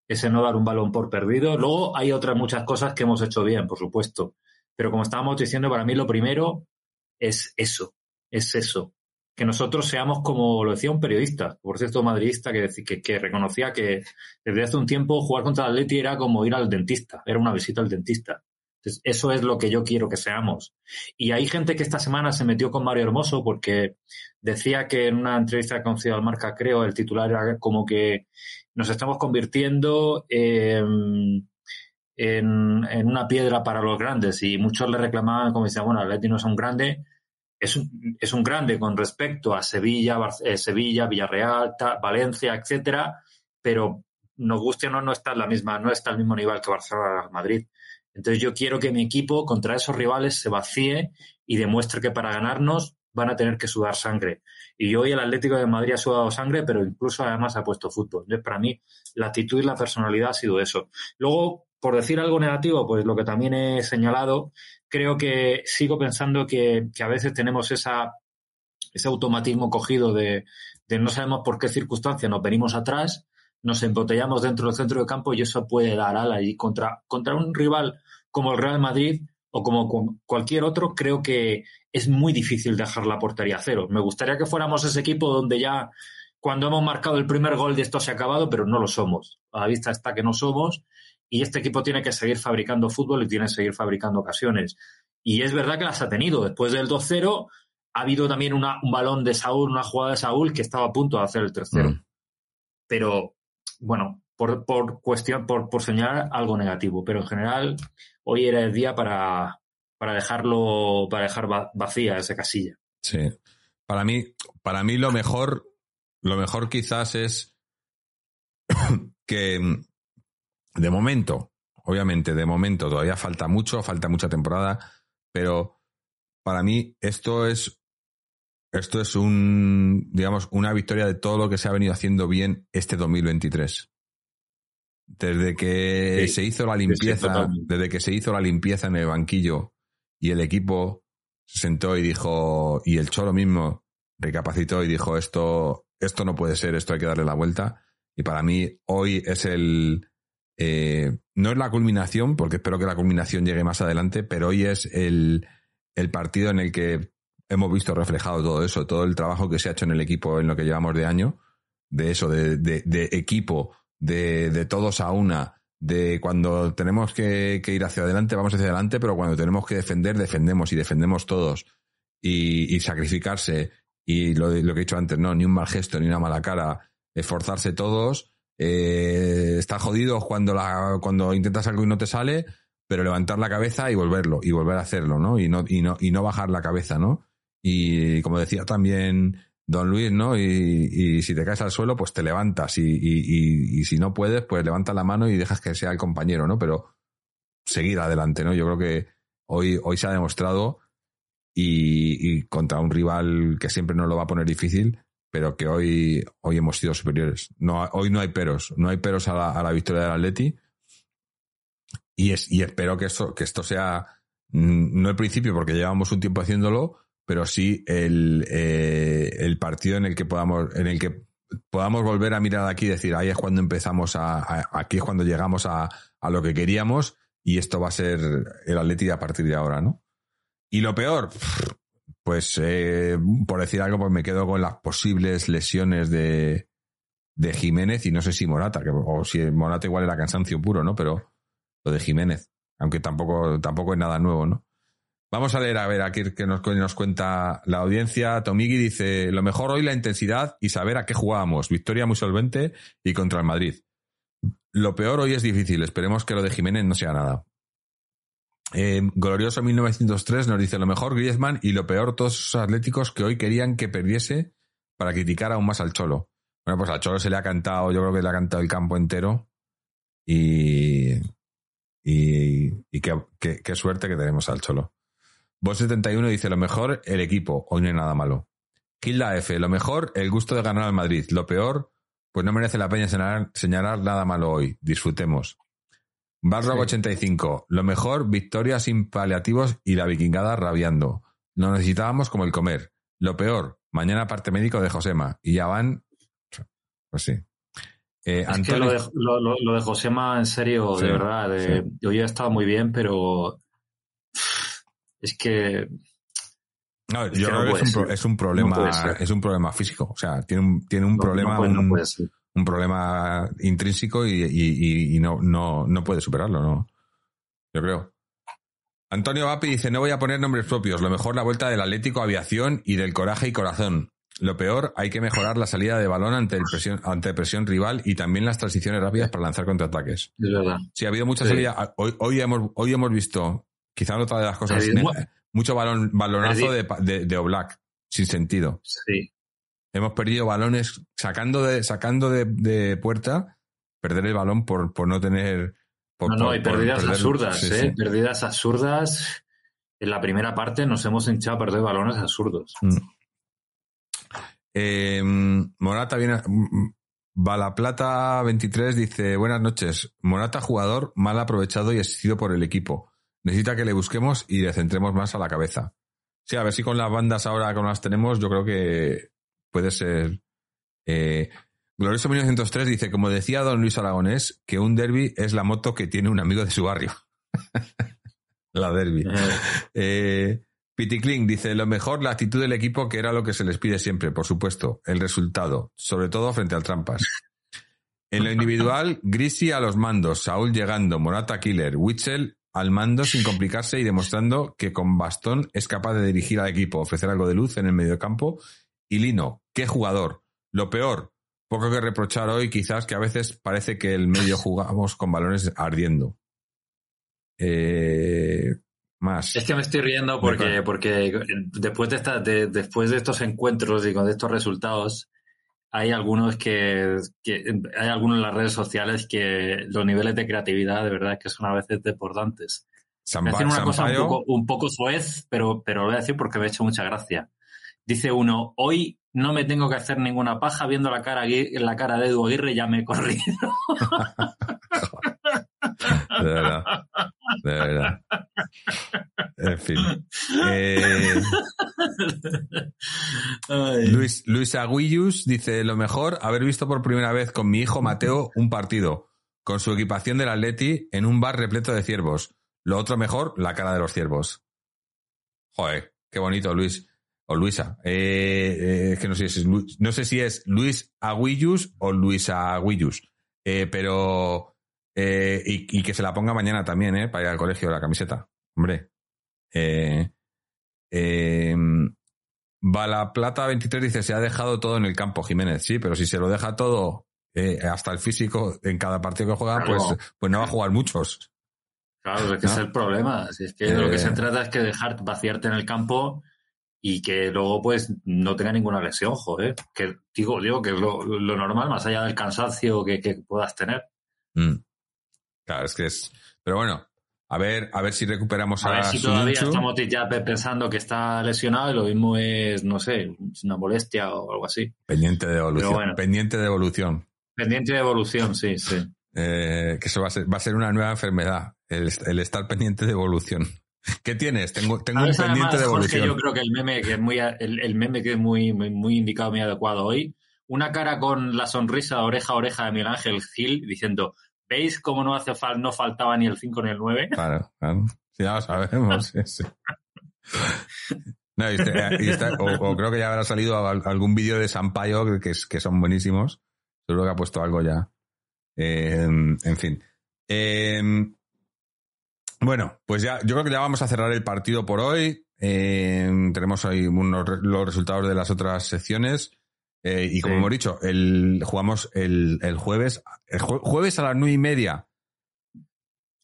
ese no dar un balón por perdido. Luego hay otras muchas cosas que hemos hecho bien, por supuesto. Pero como estábamos diciendo, para mí lo primero es eso, es eso que nosotros seamos como lo decía un periodista, por cierto, madridista, que, que, que reconocía que desde hace un tiempo jugar contra el Atleti era como ir al dentista, era una visita al dentista. Entonces, eso es lo que yo quiero que seamos. Y hay gente que esta semana se metió con Mario Hermoso porque decía que en una entrevista con Ciudad Marca, creo, el titular era como que nos estamos convirtiendo en, en, una piedra para los grandes. Y muchos le reclamaban, como decían, bueno, Atleti no es un grande, es un, es un grande con respecto a Sevilla, eh, Sevilla, Villarreal, Valencia, etcétera, pero nos guste o no, no está en la misma, no está al mismo nivel que Barcelona Madrid. Entonces yo quiero que mi equipo contra esos rivales se vacíe y demuestre que para ganarnos van a tener que sudar sangre. Y hoy el Atlético de Madrid ha sudado sangre, pero incluso además ha puesto fútbol. Entonces, para mí, la actitud y la personalidad ha sido eso. Luego, por decir algo negativo, pues lo que también he señalado creo que sigo pensando que, a veces tenemos esa, ese automatismo cogido de, no sabemos por qué circunstancia nos venimos atrás, nos embotellamos dentro del centro de campo y eso puede dar ala. Y contra, contra un rival como el Real Madrid o como cualquier otro, creo que es muy difícil dejar la portería a cero. Me gustaría que fuéramos ese equipo donde ya cuando hemos marcado el primer gol de esto se ha acabado, pero no lo somos. A la vista está que no somos y este equipo tiene que seguir fabricando fútbol y tiene que seguir fabricando ocasiones. Y es verdad que las ha tenido. Después del 2-0 ha habido también un balón de Saúl, una jugada de Saúl que estaba a punto de hacer el tercero. Mm. Pero, bueno, por, por cuestión, por, por, señalar algo negativo. Pero en general, hoy era el día para, para dejarlo, para dejar vacía esa casilla.
Sí. Para mí, para mí lo mejor, lo mejor quizás es que de momento, obviamente, de momento todavía falta mucho, falta mucha temporada, pero para mí esto es esto es un digamos una victoria de todo lo que se ha venido haciendo bien este 2023. Desde que se hizo la limpieza, desde que se hizo la limpieza en el banquillo y el equipo se sentó y dijo y el Cholo mismo recapacitó y dijo esto esto no puede ser, esto hay que darle la vuelta y para mí hoy es el eh, no es la culminación, porque espero que la culminación llegue más adelante, pero hoy es el, partido en el que hemos visto reflejado todo eso, todo el trabajo que se ha hecho en el equipo en lo que llevamos de año, de eso, de, de, equipo, de, de, todos a una, de cuando tenemos que, ir hacia adelante, vamos hacia adelante, pero cuando tenemos que defender, defendemos y defendemos todos. Y, sacrificarse, y lo que he dicho antes, no, ni un mal gesto, ni una mala cara, esforzarse todos eh, está jodido cuando, la, cuando intentas algo y no te sale, pero levantar la cabeza y volverlo, y volver a hacerlo, ¿no? Y no, y no, y no bajar la cabeza, ¿no? Y como decía también Don Luis, ¿no? Y, si te caes al suelo, pues te levantas. Y, y, si no puedes, pues levanta la mano y dejas que sea el compañero, ¿no? Pero seguir adelante, ¿no? Yo creo que hoy, hoy se ha demostrado y, contra un rival que siempre nos lo va a poner difícil, pero que hoy, hoy hemos sido superiores. No, hoy no hay peros, no hay peros a la, a la victoria del Atleti. Y, es, y espero que esto, que esto sea, mm, no el principio, porque llevamos un tiempo haciéndolo, pero sí el, eh, el partido en el que podamos, en el que podamos volver a mirar aquí y decir, ahí es cuando empezamos a, aquí es cuando llegamos a, a, lo que queríamos y esto va a ser el Atleti a partir de ahora, ¿no? Y lo peor, pues eh, por decir algo, pues me quedo con las posibles lesiones de, de Jiménez y no sé si Morata, que, o si Morata igual era cansancio puro, ¿no? Pero lo de Jiménez, aunque tampoco, tampoco es nada nuevo, ¿no? Vamos a leer a ver aquí que nos, nos cuenta la audiencia. Tomigi dice, lo mejor hoy la intensidad y saber a qué jugábamos. Victoria muy solvente y contra el Madrid. Lo peor hoy es difícil. Esperemos que lo de Jiménez no sea nada. Eh, glorioso 1903 nos dice lo mejor Griezmann y lo peor todos esos atléticos que hoy querían que perdiese para criticar aún más al Cholo. Bueno, pues al Cholo se le ha cantado, yo creo que le ha cantado el campo entero y, y, qué, suerte que tenemos al Cholo. Vos 71 dice lo mejor el equipo, hoy no hay nada malo. Gilda F, lo mejor el gusto de ganar al Madrid, lo peor pues no merece la pena señalar, señalar nada malo hoy, disfrutemos. Barrock 85. Lo mejor, victoria sin paliativos y la vikingada rabiando. Lo necesitábamos como el comer. Lo peor, mañana parte médico de Josema. Y ya van. Pues sí.
Eh, lo, de, Josema, en serio, de verdad, de, hoy ha estado muy bien, pero es que.
No, yo creo que es un, problema, es un problema físico. O sea, tiene un, tiene un problema, un problema intrínseco y, no, no, no puede superarlo, ¿no? Yo creo. Antonio Vapi dice, no voy a poner nombres propios, lo mejor la vuelta del Atlético Aviación y del Coraje y Corazón. Lo peor, hay que mejorar la salida de balón ante, el presión, ante presión rival y también las transiciones rápidas para lanzar contraataques.
Es verdad.
Sí, ha habido mucha salida. Hoy, hoy, hemos, hoy hemos visto, quizá otra de las cosas, mucho balón, balonazo de, de, de Oblak, sin sentido.
Sí.
Hemos perdido balones sacando de, sacando de, puerta, perder el balón por, por no tener.
no, no, hay pérdidas absurdas, ¿eh? Pérdidas absurdas. En la primera parte nos hemos hinchado a perder balones absurdos. Mm.
Eh, Morata viene. Balaplata 23 dice: Buenas noches. Morata, jugador mal aprovechado y asistido por el equipo. Necesita que le busquemos y le centremos más a la cabeza. Sí, a ver si con las bandas ahora como las tenemos, yo creo que puede ser. Eh, Glorioso 1903 dice, como decía don Luis Aragonés, que un derby es la moto que tiene un amigo de su barrio. la derby. eh, Piticlin dice, lo mejor la actitud del equipo, que era lo que se les pide siempre, por supuesto, el resultado, sobre todo frente al Trampas. En lo individual, Grisi a los mandos, Saúl llegando, Morata killer, Witzel al mando sin complicarse y demostrando que con bastón es capaz de dirigir al equipo, ofrecer algo de luz en el mediocampo. Y Lino, qué jugador. Lo peor, poco que reprochar hoy, quizás que a veces parece que el medio jugamos con balones ardiendo. Eh, más.
Es que me estoy riendo porque, porque después de, esta, de, después de estos encuentros y con estos resultados, hay algunos que, que, hay algunos en las redes sociales que los niveles de creatividad de verdad que son a veces desbordantes. A decir una cosa un poco, un poco soez, pero, pero lo voy a decir porque me ha hecho mucha gracia. Dice uno, hoy no me tengo que hacer ninguna paja viendo la cara, la cara de Edu Aguirre, ya me he corrido.
de verdad. De verdad. En fin. Eh, Luis, Luis Aguillus dice, lo mejor, haber visto por primera vez con mi hijo Mateo un partido, con su equipación del Atleti, en un bar repleto de ciervos. Lo otro mejor, la cara de los ciervos. Joder, qué bonito, Luis. O Luisa. Eh, eh, que no sé, si es Luis, no sé si es Luis Aguillus o Luisa Aguillus. Eh, pero... Y, y, que se la ponga mañana también, ¿eh? Para ir al colegio, la camiseta. Hombre. Eh, eh, Plata 23 dice, se ha dejado todo en el campo, Jiménez. Sí, pero si se lo deja todo, eh, hasta el físico, en cada partido que juega, pues, pues no va a jugar muchos.
Claro, es que es el problema. Si es que lo que se eh. trata es que dejar vaciarte en el campo y que luego pues no tenga ninguna lesión, joder. Que digo, digo que es lo, normal, más allá del cansancio que, que puedas tener.
Mm. Claro, es que es. Pero bueno, a ver, a ver si recuperamos
a, a ver si todavía estamos ya pensando que está lesionado y lo mismo es, no sé, una molestia o algo así.
Pendiente de evolución. pendiente de evolución.
Pendiente de evolución, sí, sí.
Eh, que eso va a, ser, va a ser una nueva enfermedad, el, estar pendiente de evolución. ¿Qué tienes? Tengo, tengo un pendiente de evolución.
yo creo que el meme que es muy, el, meme que es muy, muy, muy, indicado, muy adecuado hoy, una cara con la sonrisa oreja a oreja de Miguel Ángel Gil diciendo ¿Veis cómo no hace fal no faltaba ni el 5 ni el 9?
Claro, claro. ya lo sabemos. o, creo que ya habrá salido algún vídeo de Sampaio que, que son buenísimos. Seguro que ha puesto algo ya. en fin. Em, bueno, pues ya, yo creo que ya vamos a cerrar el partido por hoy. Em, tenemos ahí unos, los resultados de las otras secciones. Eh, y como hemos dicho, el, jugamos el, el jueves, el jueves a las nueve y media.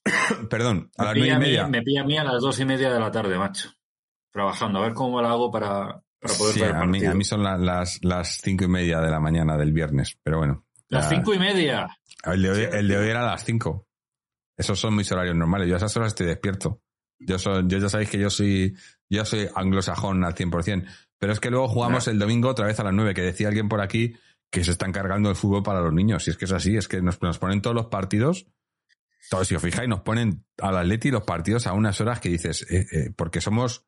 Perdón, a las nueve y media.
me pilla a mí a las dos y media de la tarde, macho. Trabajando, a ver cómo lo hago para, para poder
sí, a mí, a mí son las, las cinco y media de la mañana del viernes, pero bueno.
¿Las cinco y media?
El de, hoy, el de hoy era a las cinco. Esos son mis horarios normales. Yo a esas horas estoy despierto. Yo, soy, yo ya sabéis que yo soy, yo soy anglosajón al 100%. Pero es que luego jugamos el domingo otra vez a las 9, que decía alguien por aquí que se están cargando el fútbol para los niños. Y es que es así, es que nos, ponen todos los partidos, todos, si os fijáis, nos ponen al Atleti los partidos a unas horas que dices, eh, eh, porque somos,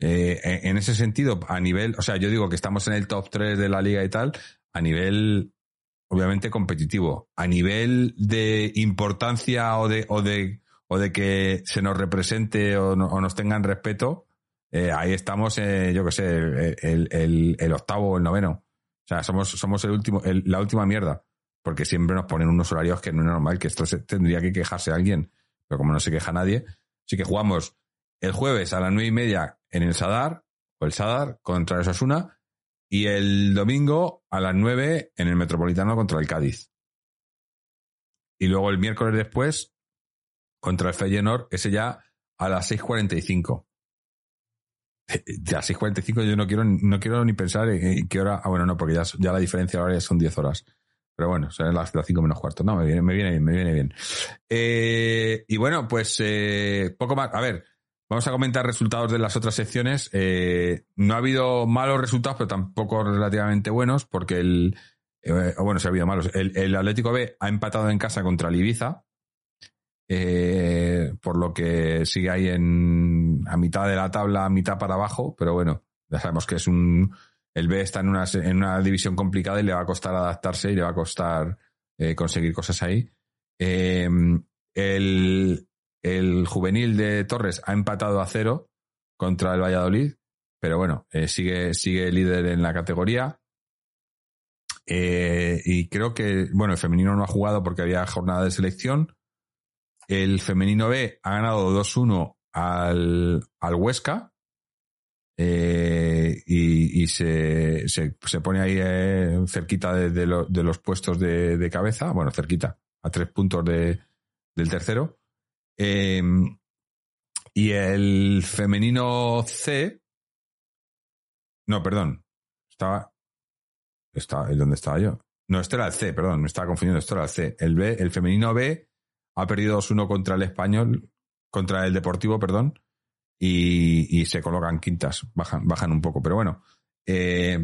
eh, en ese sentido, a nivel, o sea, yo digo que estamos en el top 3 de la liga y tal, a nivel, obviamente, competitivo. A nivel de importancia o de, o de, o de que se nos represente o, o nos tengan respeto, eh, ahí estamos, eh, yo qué sé, el, el, octavo o el noveno. O sea, somos, somos el último, la última mierda. Porque siempre nos ponen unos horarios que no es normal, que esto tendría que quejarse alguien. Pero como no se queja nadie, sí que jugamos el jueves a las nueve y media en el Sadar, o el Sadar, contra el Osasuna, y el domingo a las nueve en el Metropolitano contra el Cádiz. Y luego el miércoles después, contra el Feyenoord, ese ya a las 6.45 ya 6.45 yo no quiero, no quiero ni pensar en, qué hora. Ah, bueno, no, porque ya, ya la diferencia horaria son 10 horas. Pero bueno, son las, las 5 menos cuarto. No, me viene, me viene bien, me viene bien. Eh, y bueno, pues eh, poco más. A ver, vamos a comentar resultados de las otras secciones. Eh, no ha habido malos resultados, pero tampoco relativamente buenos, porque el. bueno, sí ha habido malos. El, Atlético B ha empatado en casa contra el Ibiza eh, por lo que sigue ahí en, a mitad de la tabla, a mitad para abajo, pero bueno, ya sabemos que es un, el B está en una, en una división complicada y le va a costar adaptarse y le va a costar eh, conseguir cosas ahí. El, el juvenil de Torres ha empatado a cero contra el Valladolid, pero bueno, eh, sigue, sigue líder en la categoría. Eh, y creo que, bueno, el femenino no ha jugado porque había jornada de selección. El femenino B ha ganado 2-1 al, al Huesca. Eh, y, se, se, se, pone ahí cerquita de, de, lo, de, los puestos de, de, cabeza, bueno, cerquita, a tres puntos de, del tercero. Eh, y el femenino C, no, perdón, estaba, estaba, ¿dónde estaba yo? No, este era el C, perdón, me estaba confundiendo, esto era el C. El B, el femenino B ha perdido 2-1 contra el español, contra el deportivo, perdón, y, y, se colocan quintas, bajan, bajan un poco. Pero bueno, eh,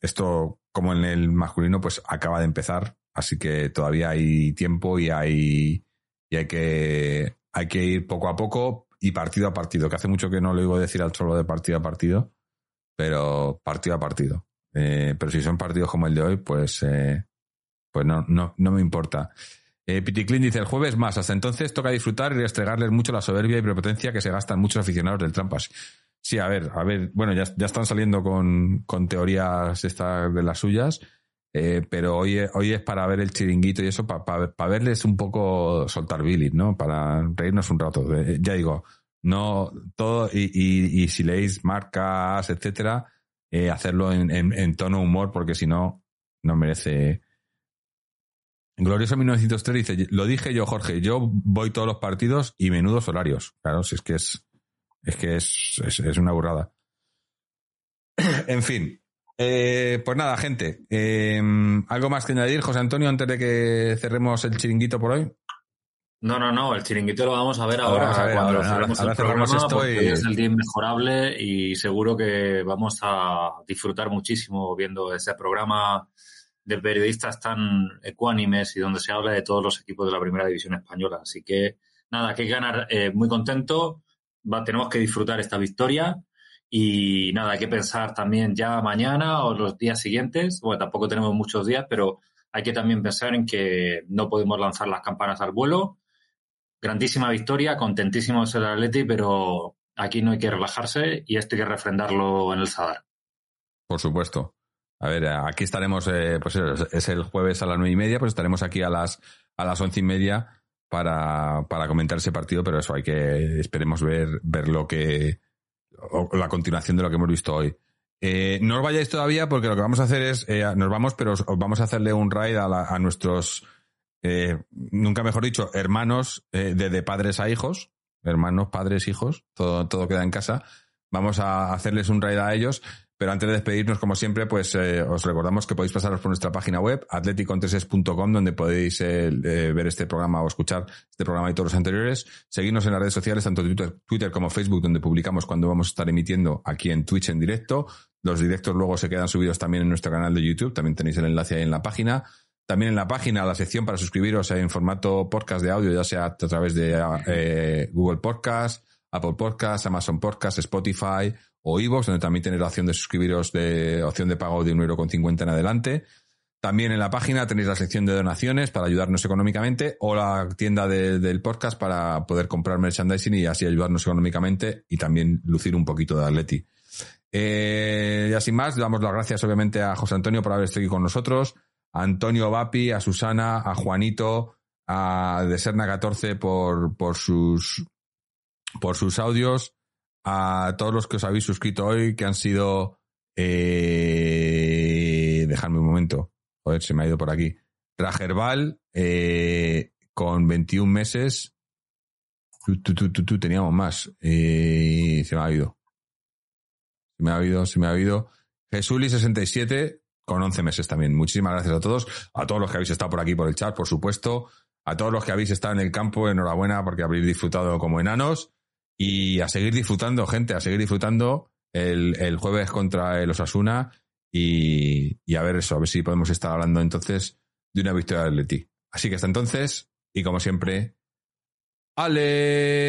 esto, como en el masculino, pues acaba de empezar, así que todavía hay tiempo y hay, y hay que, hay que ir poco a poco y partido a partido, que hace mucho que no lo digo decir al solo de partido a partido, pero partido a partido. Eh, pero si son partidos como el de hoy, pues, eh, pues no, no, no me importa. Eh, Piticlin dice, el jueves más, hasta entonces toca disfrutar y restregarles mucho la soberbia y prepotencia que se gastan muchos aficionados del Trampas. Sí, a ver, a ver, bueno, ya, ya están saliendo con, con teorías estas de las suyas, eh, pero hoy, hoy es para ver el chiringuito y eso, para pa, pa verles un poco soltar Billy, ¿no? Para reírnos un rato. Eh, ya digo, no todo, y, si leéis marcas, etcétera, eh, hacerlo en, en, tono humor, porque si no, no merece, Glorioso 1903 dice, lo dije yo, Jorge, yo voy todos los partidos y menudos horarios. Claro, si es que es, es que es, es una burrada. en fin. Eh, pues nada, gente. Eh, ¿Algo más que añadir, José Antonio, antes de que cerremos el chiringuito por hoy?
No, no, no, el chiringuito lo vamos a ver ahora. Cuando
ahora,
cerremos el programa, es el día inmejorable y seguro que vamos a disfrutar muchísimo viendo ese programa de periodistas tan ecuánimes y donde se habla de todos los equipos de la primera división española. Así que nada, que ganar eh, muy contento. Va, tenemos que disfrutar esta victoria y nada, hay que pensar también ya mañana o los días siguientes. Bueno, tampoco tenemos muchos días, pero hay que también pensar en que no podemos lanzar las campanas al vuelo. Grandísima victoria, contentísimos el Atleti, pero aquí no hay que relajarse y esto hay que refrendarlo en el Sadar.
Por supuesto. A ver, aquí estaremos, eh, pues es el jueves a las nueve y media, pues estaremos aquí a las a las once y media para, para comentar ese partido, pero eso hay que, esperemos ver, ver lo que, o la continuación de lo que hemos visto hoy. Eh, no os vayáis todavía porque lo que vamos a hacer es, eh, nos vamos, pero os, os vamos a hacerle un raid a, la- a nuestros, eh, nunca mejor dicho, hermanos eh, de, de padres a hijos, hermanos, padres, hijos, todo, todo queda en casa. Vamos a hacerles un raid a ellos, pero antes de despedirnos, como siempre, pues eh, os recordamos que podéis pasaros por nuestra página web, atleticontreses.com, donde podéis eh, eh, ver este programa o escuchar este programa y todos los anteriores. Seguirnos en las redes sociales, tanto Twitter, como Facebook, donde publicamos cuando vamos a estar emitiendo aquí en Twitch en directo. Los directos luego se quedan subidos también en nuestro canal de YouTube, también tenéis el enlace ahí en la página. También en la página, la sección para suscribiros en formato podcast de audio, ya sea a través de Google Podcast, Apple Podcast, Amazon Podcast, Spotify o iVoox, donde también tenéis la opción de suscribiros de opción de pago de un euro con cincuenta en adelante. También en la página tenéis la sección de donaciones para ayudarnos económicamente o la tienda de- del podcast para poder comprar merchandising y así ayudarnos económicamente y también lucir un poquito de Atleti. Eh, y sin más, damos las gracias obviamente a José Antonio por haber estado aquí con nosotros, a Antonio Vapi, a Susana, a Juanito, a de Serna 14 por, por sus por sus audios, a todos los que os habéis suscrito hoy, que han sido eh, dejadme un momento, joder, se me ha ido por aquí. Rajerbal, eh, con 21 meses, tú, tú, tú, teníamos más, eh, se me ha ido. Se me ha habido, se me ha habido. Jesuli67 con 11 meses también. Muchísimas gracias a todos, a todos los que habéis estado por aquí por el chat, por supuesto, a todos los que habéis estado en el campo, enhorabuena porque habéis disfrutado como enanos y a seguir disfrutando, gente, a seguir disfrutando el, el jueves contra el Osasuna y, y a ver eso, a ver si podemos estar hablando entonces de una victoria del Atleti. Así que hasta entonces, y como siempre, Aleti.